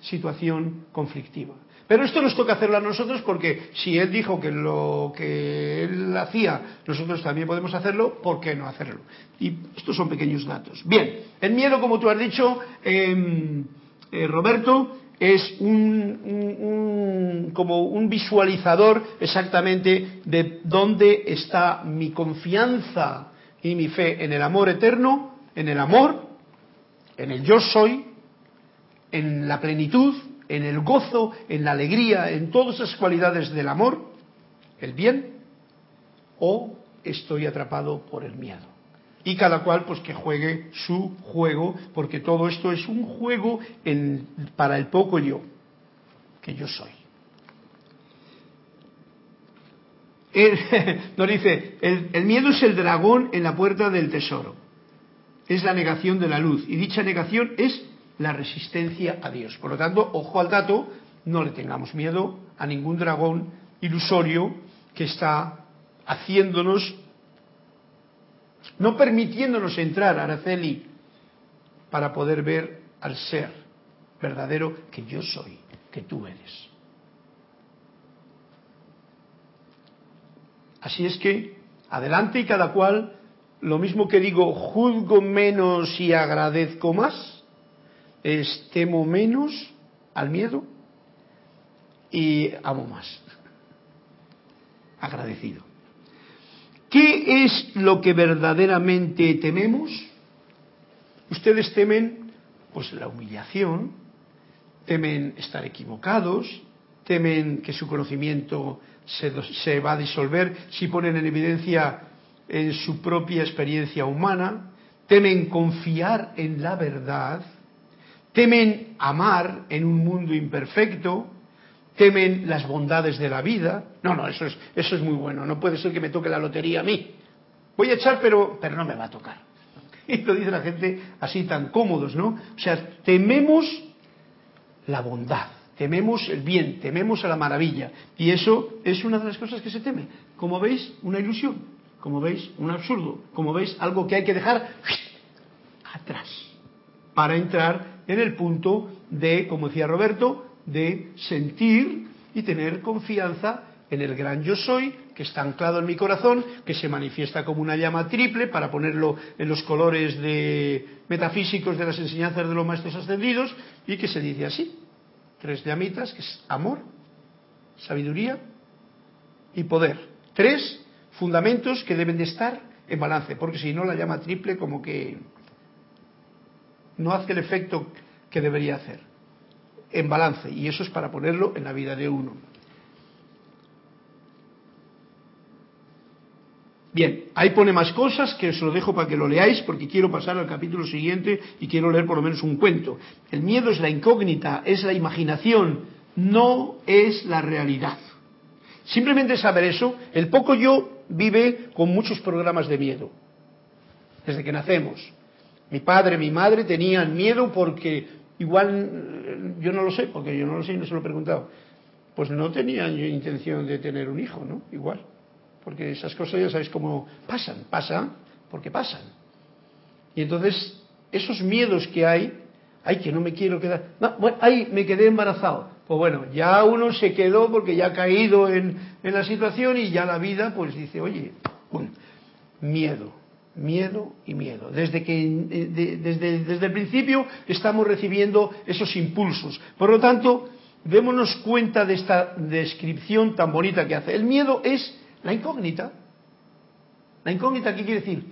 situación conflictiva. Pero esto nos toca hacerlo a nosotros porque si él dijo que lo que él hacía, nosotros también podemos hacerlo, ¿por qué no hacerlo? Y estos son pequeños datos. Bien, el miedo, como tú has dicho, em, eh, Roberto, es un, como un visualizador exactamente de dónde está mi confianza y mi fe en el amor eterno, en el amor, en el yo soy, en la plenitud, en el gozo, en la alegría, en todas esas cualidades del amor, el bien, o estoy atrapado por el miedo. Y cada cual pues que juegue su juego, porque todo esto es un juego para el poco yo, que yo soy. [LAUGHS] nos dice, el, el miedo es el dragón en la puerta del tesoro. Es la negación de la luz. Y dicha negación es la resistencia a Dios. Por lo tanto, ojo al dato, no le tengamos miedo a ningún dragón ilusorio que está haciéndonos, no permitiéndonos entrar, Araceli, para poder ver al ser verdadero que yo soy, que tú eres. Así es que, adelante y cada cual, lo mismo que digo, juzgo menos y agradezco más, es temo menos al miedo y amo más. Agradecido. ¿Qué es lo que verdaderamente tememos? Ustedes temen pues la humillación, temen estar equivocados, temen que su conocimiento se, va a disolver si ponen en evidencia en su propia experiencia humana, temen confiar en la verdad, temen amar en un mundo imperfecto, temen las bondades de la vida. No, no, eso es, eso es muy bueno. No puede ser que me toque la lotería a mí. Voy a echar, pero, pero no me va a tocar. [LAUGHS] Y lo dice la gente así tan cómodos, ¿no? O sea, tememos la bondad, tememos el bien, tememos a la maravilla. Y eso es una de las cosas que se teme. Como veis, una ilusión. Como veis, un absurdo. Como veis, algo que hay que dejar atrás para entrar en el punto de, como decía Roberto, de sentir y tener confianza en el gran yo soy, que está anclado en mi corazón, que se manifiesta como una llama triple, para ponerlo en los colores de metafísicos de las enseñanzas de los maestros ascendidos, y que se dice así, tres llamitas, que es amor, sabiduría y poder. Tres fundamentos que deben de estar en balance, porque si no la llama triple como que no hace el efecto que debería hacer, en balance, y eso es para ponerlo en la vida de uno. Bien, ahí pone más cosas que os lo dejo para que lo leáis porque quiero pasar al capítulo siguiente y quiero leer por lo menos un cuento. El miedo es la incógnita, es la imaginación, no es la realidad. Simplemente saber eso, el poco yo vive con muchos programas de miedo, desde que nacemos. Mi padre, mi madre tenían miedo porque igual, yo no lo sé, porque yo no lo sé y no se lo he preguntado, pues no tenían intención de tener un hijo, ¿no? Igual. Porque esas cosas ya sabéis cómo pasan, pasan porque pasan. Y entonces, esos miedos que hay, ay, que no me quiero quedar, no, bueno, ay, me quedé embarazado. Pues bueno, ya uno se quedó porque ya ha caído en, en la situación y ya la vida pues dice, oye, miedo miedo y miedo. Desde, que, eh, desde, desde el principio estamos recibiendo esos impulsos. Por lo tanto, démonos cuenta de esta descripción tan bonita que hace. El miedo es la incógnita. La incógnita, ¿qué quiere decir?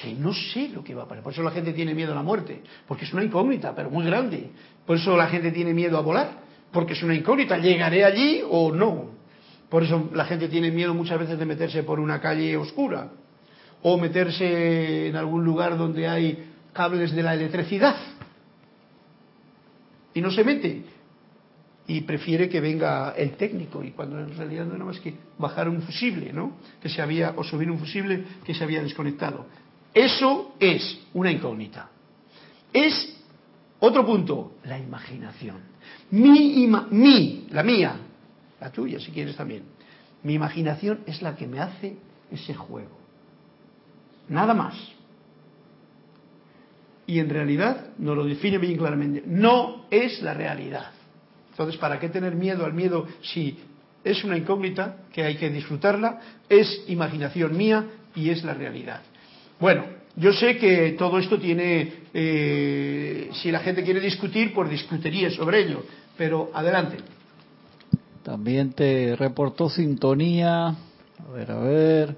Que no sé lo que va a pasar. Por eso la gente tiene miedo a la muerte, porque es una incógnita, pero muy grande. Por eso la gente tiene miedo a volar, porque es una incógnita. ¿Llegaré allí o no? Por eso la gente tiene miedo muchas veces de meterse por una calle oscura o meterse en algún lugar donde hay cables de la electricidad. Y no se mete. Y prefiere que venga el técnico, y cuando en realidad no era más que bajar un fusible, ¿no? Que se había, o subir un fusible que se había desconectado. Eso es una incógnita. Es Otro punto, la imaginación. Mi, mi, la mía, la tuya si quieres también. Mi imaginación es la que me hace ese juego. Nada más. Y en realidad nos lo define bien claramente. No es la realidad. Entonces, ¿para qué tener miedo al miedo si es una incógnita que hay que disfrutarla? Es imaginación mía y es la realidad. Bueno, yo sé que todo esto tiene, eh, si la gente quiere discutir, pues discutiría sobre ello, pero adelante. También te reportó sintonía, a ver, a ver,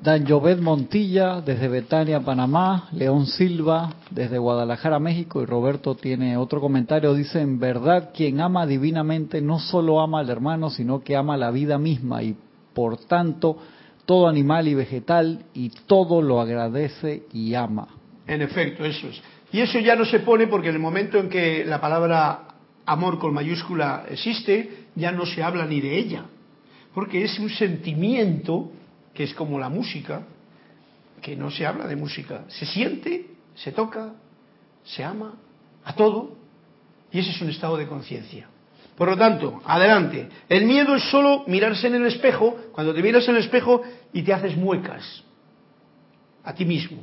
Dan Jovet Montilla desde Betania, Panamá, León Silva desde Guadalajara, México y Roberto tiene otro comentario, dice, en verdad quien ama divinamente no solo ama al hermano, sino que ama la vida misma y por tanto todo animal y vegetal y todo lo agradece y ama. En efecto, eso es. Y eso ya no se pone porque en el momento en que la palabra amor con mayúscula existe, ya no se habla ni de ella, porque es un sentimiento que es como la música, que no se habla de música, se siente, se toca, se ama a todo, y ese es un estado de conciencia. Por lo tanto, adelante. El miedo es solo mirarse en el espejo, cuando te miras en el espejo y te haces muecas a ti mismo.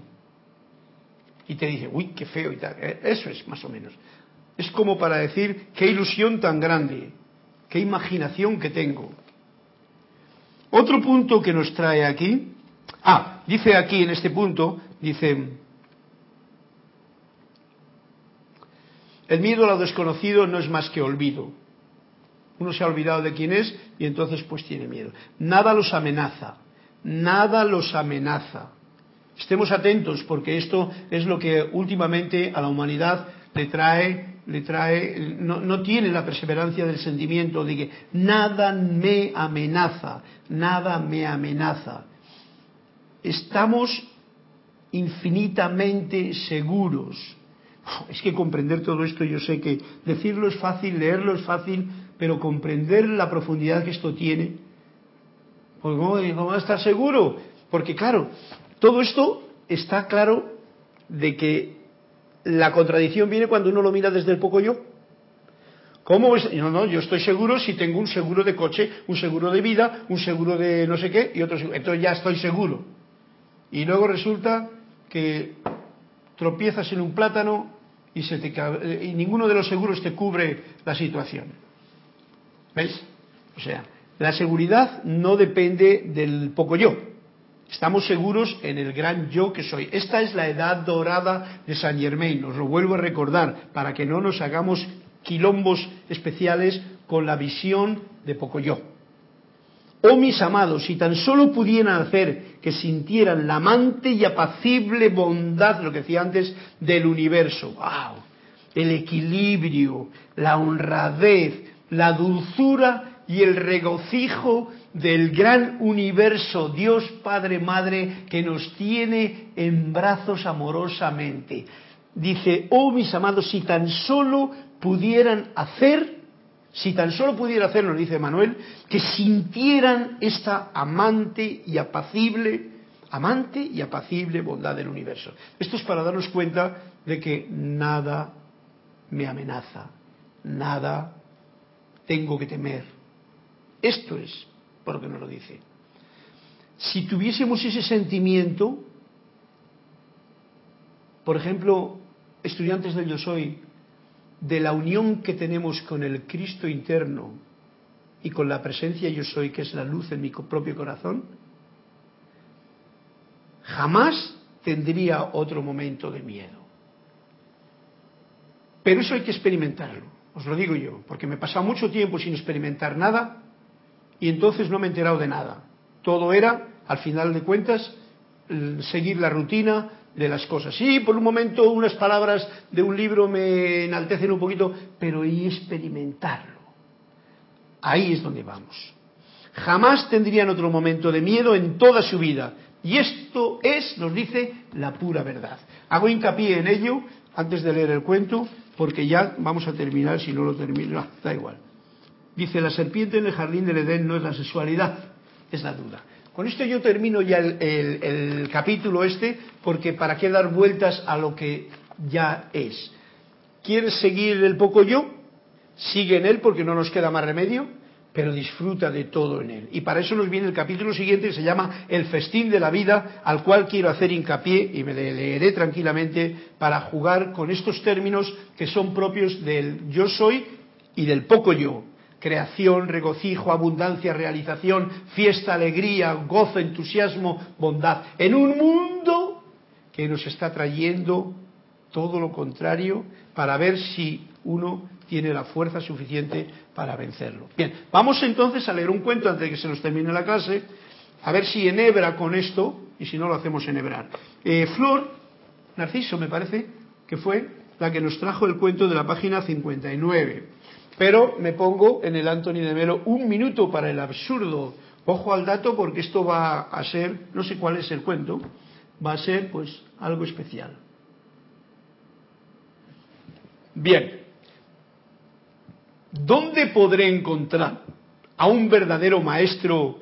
Y te dice, uy, qué feo y tal. Eh, eso es más o menos. Es como para decir, qué ilusión tan grande, qué imaginación que tengo. Otro punto que nos trae aquí, ah, dice aquí en este punto, dice, el miedo a lo desconocido no es más que olvido. Uno se ha olvidado de quién es y entonces pues tiene miedo. Nada los amenaza, nada los amenaza. Estemos atentos porque esto es lo que últimamente a la humanidad le trae, le trae, no, no tiene la perseverancia del sentimiento de que nada me amenaza, nada me amenaza. Estamos infinitamente seguros. [LAUGHS] Es que comprender todo esto, yo sé que decirlo es fácil, leerlo es fácil, pero comprender la profundidad que esto tiene, pues ¿cómo, va a estar seguro? Porque claro, todo esto está claro de que la contradicción viene cuando uno lo mira desde el poco yo. ¿Cómo es? No, no, yo estoy seguro si tengo un seguro de coche, un seguro de vida, un seguro de no sé qué y otro seguro. Entonces ya estoy seguro. Y luego resulta que tropiezas en un plátano y, se te, y ninguno de los seguros te cubre la situación. ¿Veis? O sea, la seguridad no depende del poco yo. Estamos seguros en el gran yo que soy. Esta es la edad dorada de San Germain, os lo vuelvo a recordar, para que no nos hagamos quilombos especiales con la visión de poco yo. Oh mis amados, si tan solo pudieran hacer que sintieran la amante y apacible bondad, lo que decía antes, del universo, wow, el equilibrio, la honradez, la dulzura y el regocijo del gran universo, Dios Padre Madre, que nos tiene en brazos amorosamente. Dice, oh mis amados, si tan solo pudieran hacer, si tan solo pudiera hacerlo, dice Manuel, que sintieran esta amante y apacible, amante y apacible bondad del universo. Esto es para darnos cuenta de que nada me amenaza, nada tengo que temer. Esto es por lo que nos lo dice. Si tuviésemos ese sentimiento, por ejemplo, estudiantes del yo soy, de la unión que tenemos con el Cristo interno y con la presencia yo soy, que es la luz en mi propio corazón, jamás tendría otro momento de miedo. Pero eso hay que experimentarlo. Os lo digo yo, porque me he pasado mucho tiempo sin experimentar nada y entonces no me he enterado de nada. Todo era, al final de cuentas, seguir la rutina de las cosas. Sí, por un momento unas palabras de un libro me enaltecen un poquito, pero y experimentarlo. Ahí es donde vamos. Jamás tendrían otro momento de miedo en toda su vida. Y esto es, nos dice, la pura verdad. Hago hincapié en ello antes de leer el cuento, porque ya vamos a terminar, si no lo termino, da igual. Dice, la serpiente en el jardín del Edén no es la sexualidad, es la duda. Con esto yo termino ya el, capítulo este, porque para qué dar vueltas a lo que ya es. ¿Quieres seguir el poco yo? Sigue en él porque no nos queda más remedio, pero disfruta de todo en él. Y para eso nos viene el capítulo siguiente que se llama El festín de la vida, al cual quiero hacer hincapié y me leeré tranquilamente para jugar con estos términos que son propios del yo soy y del poco yo. Creación, regocijo, abundancia, realización, fiesta, alegría, gozo, entusiasmo, bondad. En un mundo que nos está trayendo todo lo contrario para ver si uno tiene la fuerza suficiente para vencerlo. Bien, vamos entonces a leer un cuento antes de que se nos termine la clase, a ver si enhebra con esto, y si no lo hacemos enhebrar. Eh, Flor, Narciso me parece, que fue la que nos trajo el cuento de la página 59. Pero me pongo en el Anthony de Melo un minuto para el absurdo. Ojo al dato porque esto va a ser, no sé cuál es el cuento, va a ser pues algo especial. Bien, ¿dónde podré encontrar a un verdadero maestro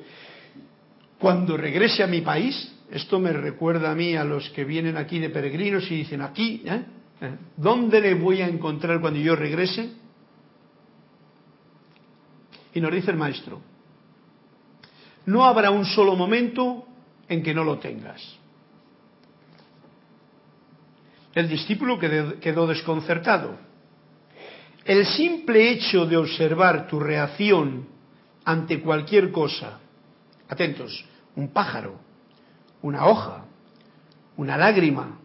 cuando regrese a mi país? Esto me recuerda a mí a los que vienen aquí de peregrinos y dicen aquí, ¿eh? ¿Eh? ¿dónde le voy a encontrar cuando yo regrese? Y nos dice el maestro, no habrá un solo momento en que no lo tengas. El discípulo quedó desconcertado. El simple hecho de observar tu reacción ante cualquier cosa, atentos, un pájaro, una hoja, una lágrima,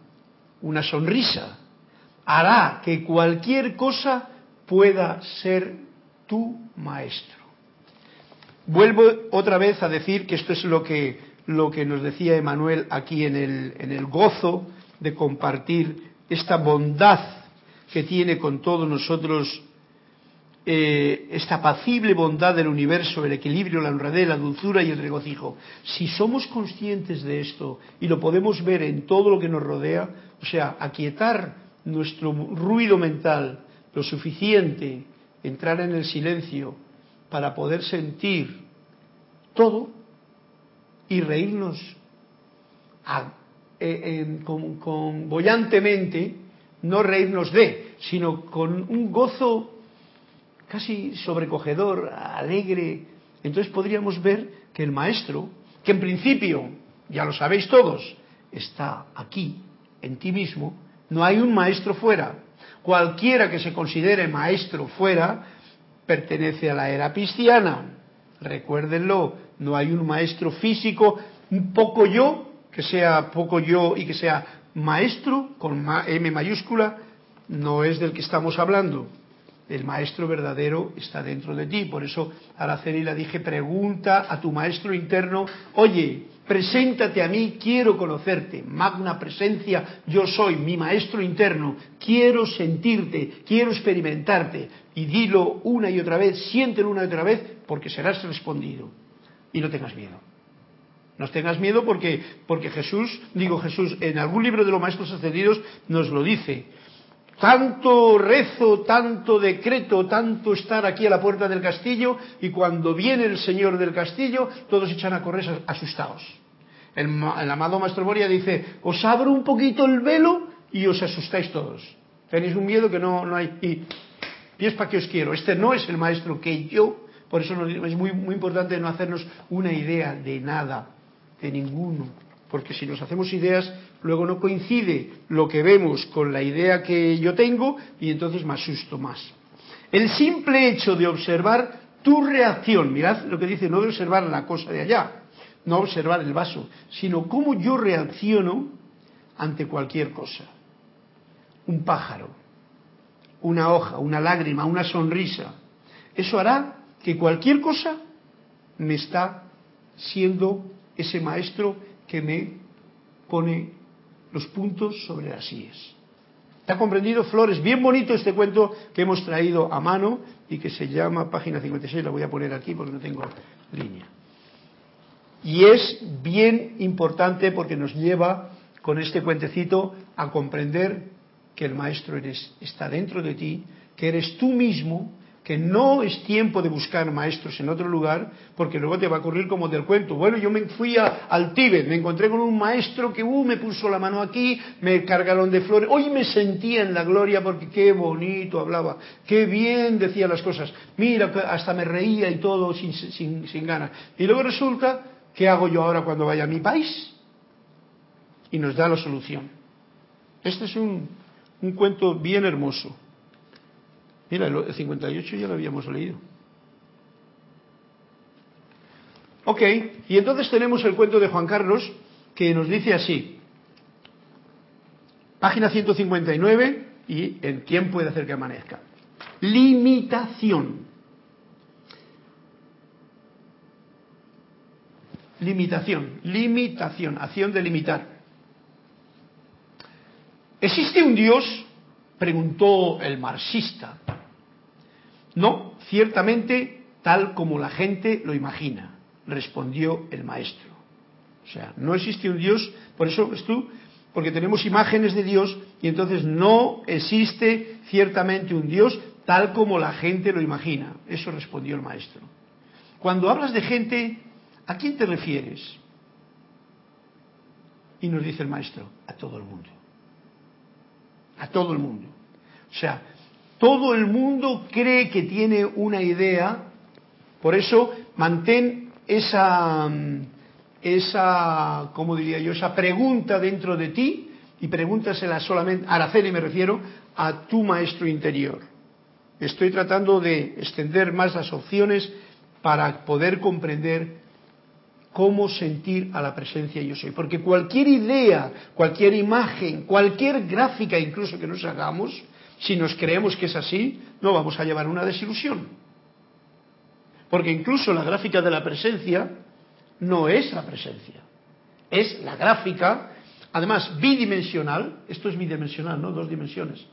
una sonrisa, hará que cualquier cosa pueda ser tu maestro. Vuelvo otra vez a decir que esto es lo que, lo que nos decía Emanuel aquí en el, en el gozo de compartir esta bondad que tiene con todos nosotros eh, esta apacible bondad del universo, el equilibrio, la honradez, la dulzura y el regocijo. Si somos conscientes de esto y lo podemos ver en todo lo que nos rodea, o sea, aquietar nuestro ruido mental lo suficiente, entrar en el silencio para poder sentir todo y reírnos eh, con, con, bollantemente, no reírnos de, sino con un gozo casi sobrecogedor, alegre. Entonces podríamos ver que el maestro, que en principio, ya lo sabéis todos, está aquí, en ti mismo, no hay un maestro fuera. Cualquiera que se considere maestro fuera pertenece a la era cristiana. Recuérdenlo, no hay un maestro físico, un poco yo que sea poco yo y que sea maestro con M mayúscula, no es del que estamos hablando. El maestro verdadero está dentro de ti. Por eso Araceli la dije, pregunta a tu maestro interno, oye, preséntate a mí, quiero conocerte. Magna presencia, yo soy mi maestro interno, quiero sentirte, quiero experimentarte. Y dilo una y otra vez, siéntelo una y otra vez, porque serás respondido. Y no tengas miedo. No tengas miedo porque, porque Jesús, digo Jesús, en algún libro de los maestros ascendidos nos lo dice. Tanto rezo, tanto decreto, tanto estar aquí a la puerta del castillo y cuando viene el señor del castillo todos echan a correr asustados. El, amado Maestro Moria dice, os abro un poquito el velo y os asustáis todos. Tenéis un miedo que no, no hay... Y, y es para que os quiero. Este no es el maestro que yo, por eso es muy, muy importante no hacernos una idea de nada de ninguno, porque si nos hacemos ideas, luego no coincide lo que vemos con la idea que yo tengo y entonces me asusto más. El simple hecho de observar tu reacción, mirad lo que dice, no de observar la cosa de allá, no observar el vaso, sino cómo yo reacciono ante cualquier cosa. Un pájaro, una hoja, una lágrima, una sonrisa. Eso hará que cualquier cosa me está siendo ese maestro que me pone los puntos sobre las IES. ¿Está comprendido, Flores? Bien bonito este cuento que hemos traído a mano y que se llama, página 56, la voy a poner aquí porque no tengo línea. Y es bien importante porque nos lleva con este cuentecito a comprender que el maestro eres, está dentro de ti, que eres tú mismo, que no es tiempo de buscar maestros en otro lugar, porque luego te va a ocurrir como del cuento. Bueno, yo me fui al Tíbet, me encontré con un maestro que uh, me puso la mano aquí, me cargaron de flores, hoy me sentía en la gloria porque qué bonito hablaba, qué bien decía las cosas, mira, hasta me reía y todo sin, ganas. Y luego resulta, ¿qué hago yo ahora cuando vaya a mi país? Y nos da la solución. Este es un, un cuento bien hermoso. Mira, el 58 ya lo habíamos leído. Ok, y entonces tenemos el cuento de Juan Carlos que nos dice así. Página 159 y en quién puede hacer que amanezca. Limitación. Limitación, limitación, acción de limitar. ¿Existe un Dios? Preguntó el marxista. No, ciertamente tal como la gente lo imagina, respondió el maestro. O sea, no existe un Dios, por eso ves tú, porque tenemos imágenes de Dios y entonces no existe ciertamente un Dios tal como la gente lo imagina. Eso respondió el maestro. Cuando hablas de gente, ¿a quién te refieres? Y nos dice el maestro, a todo el mundo. A todo el mundo. O sea, todo el mundo cree que tiene una idea, por eso mantén esa, esa, ¿cómo diría yo? Esa pregunta dentro de ti y pregúntasela solamente, Araceli me refiero, a tu maestro interior. Estoy tratando de extender más las opciones para poder comprender cómo sentir a la presencia yo soy. Porque cualquier idea, cualquier imagen, cualquier gráfica incluso que nos hagamos, si nos creemos que es así, no vamos a llevar una desilusión. Porque incluso la gráfica de la presencia no es la presencia, es la gráfica, además bidimensional, esto es bidimensional, ¿no? Dos dimensiones.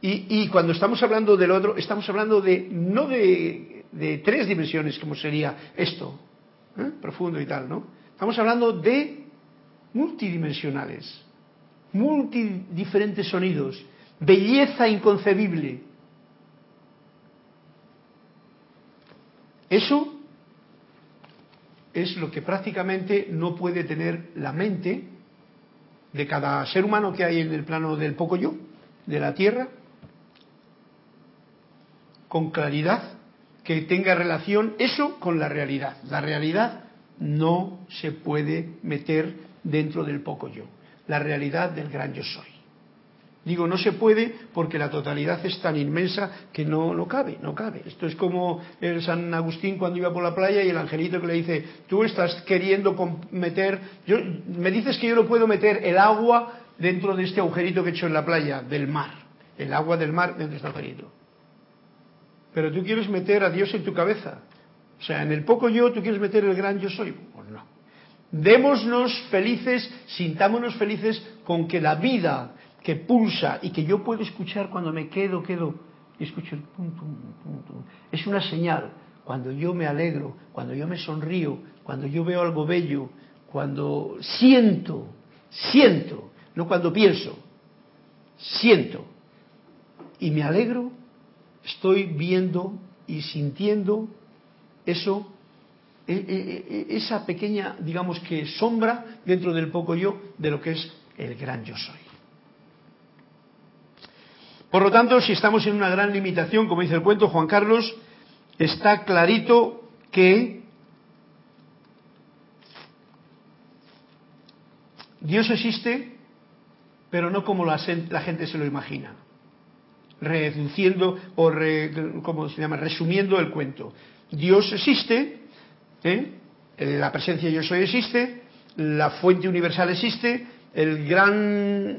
Y, cuando estamos hablando del otro, estamos hablando de no de, tres dimensiones, como sería esto, ¿eh? profundo y tal, ¿no? Estamos hablando de multidimensionales, multidiferentes sonidos, belleza inconcebible. Eso es lo que prácticamente no puede tener la mente de cada ser humano que hay en el plano del poco yo, de la Tierra, con claridad, que tenga relación eso con la realidad. La realidad no se puede meter dentro del poco yo, la realidad del gran yo soy. Digo, no se puede porque la totalidad es tan inmensa que no, no cabe, no cabe. Esto es como el San Agustín cuando iba por la playa y el angelito que le dice, tú estás queriendo meter, yo, me dices que yo no puedo meter el agua dentro de este agujerito que he hecho en la playa, del mar, el agua del mar dentro de este agujerito. Pero tú quieres meter a Dios en tu cabeza. O sea, en el poco yo tú quieres meter el gran yo soy. Pues no. Démonos felices, sintámonos felices con que la vida que pulsa y que yo puedo escuchar cuando me quedo, quedo, y escucho el pum, pum, pum, pum. Es una señal. Cuando yo me alegro, cuando yo me sonrío, cuando yo veo algo bello, cuando siento, siento, no cuando pienso, siento y me alegro, estoy viendo y sintiendo eso, e, e, e, esa pequeña, digamos que sombra dentro del poco yo de lo que es el gran yo soy. Por lo tanto, si estamos en una gran limitación, como dice el cuento Juan Carlos, está clarito que Dios existe, pero no como la, gente se lo imagina. Reduciendo o, ¿cómo se llama? Resumiendo el cuento. Dios existe, ¿eh? la presencia yo soy existe, la fuente universal existe, el gran,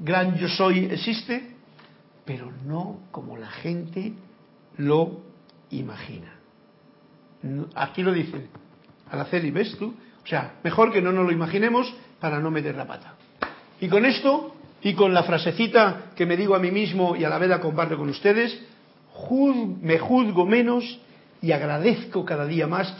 gran yo soy existe, pero no como la gente lo imagina. Aquí lo dice Araceli, ¿ves tú? O sea, mejor que no nos lo imaginemos para no meter la pata. Y con esto, y con la frasecita que me digo a mí mismo y a la vez la comparto con ustedes, me juzgo menos y agradezco cada día más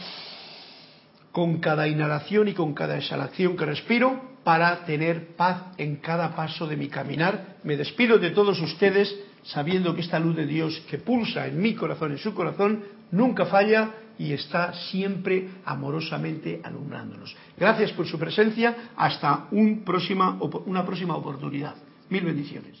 con cada inhalación y con cada exhalación que respiro para tener paz en cada paso de mi caminar. Me despido de todos ustedes sabiendo que esta luz de Dios que pulsa en mi corazón, en su corazón, nunca falla y está siempre amorosamente alumbrándonos. Gracias por su presencia. Hasta un próxima, una próxima oportunidad. Mil bendiciones.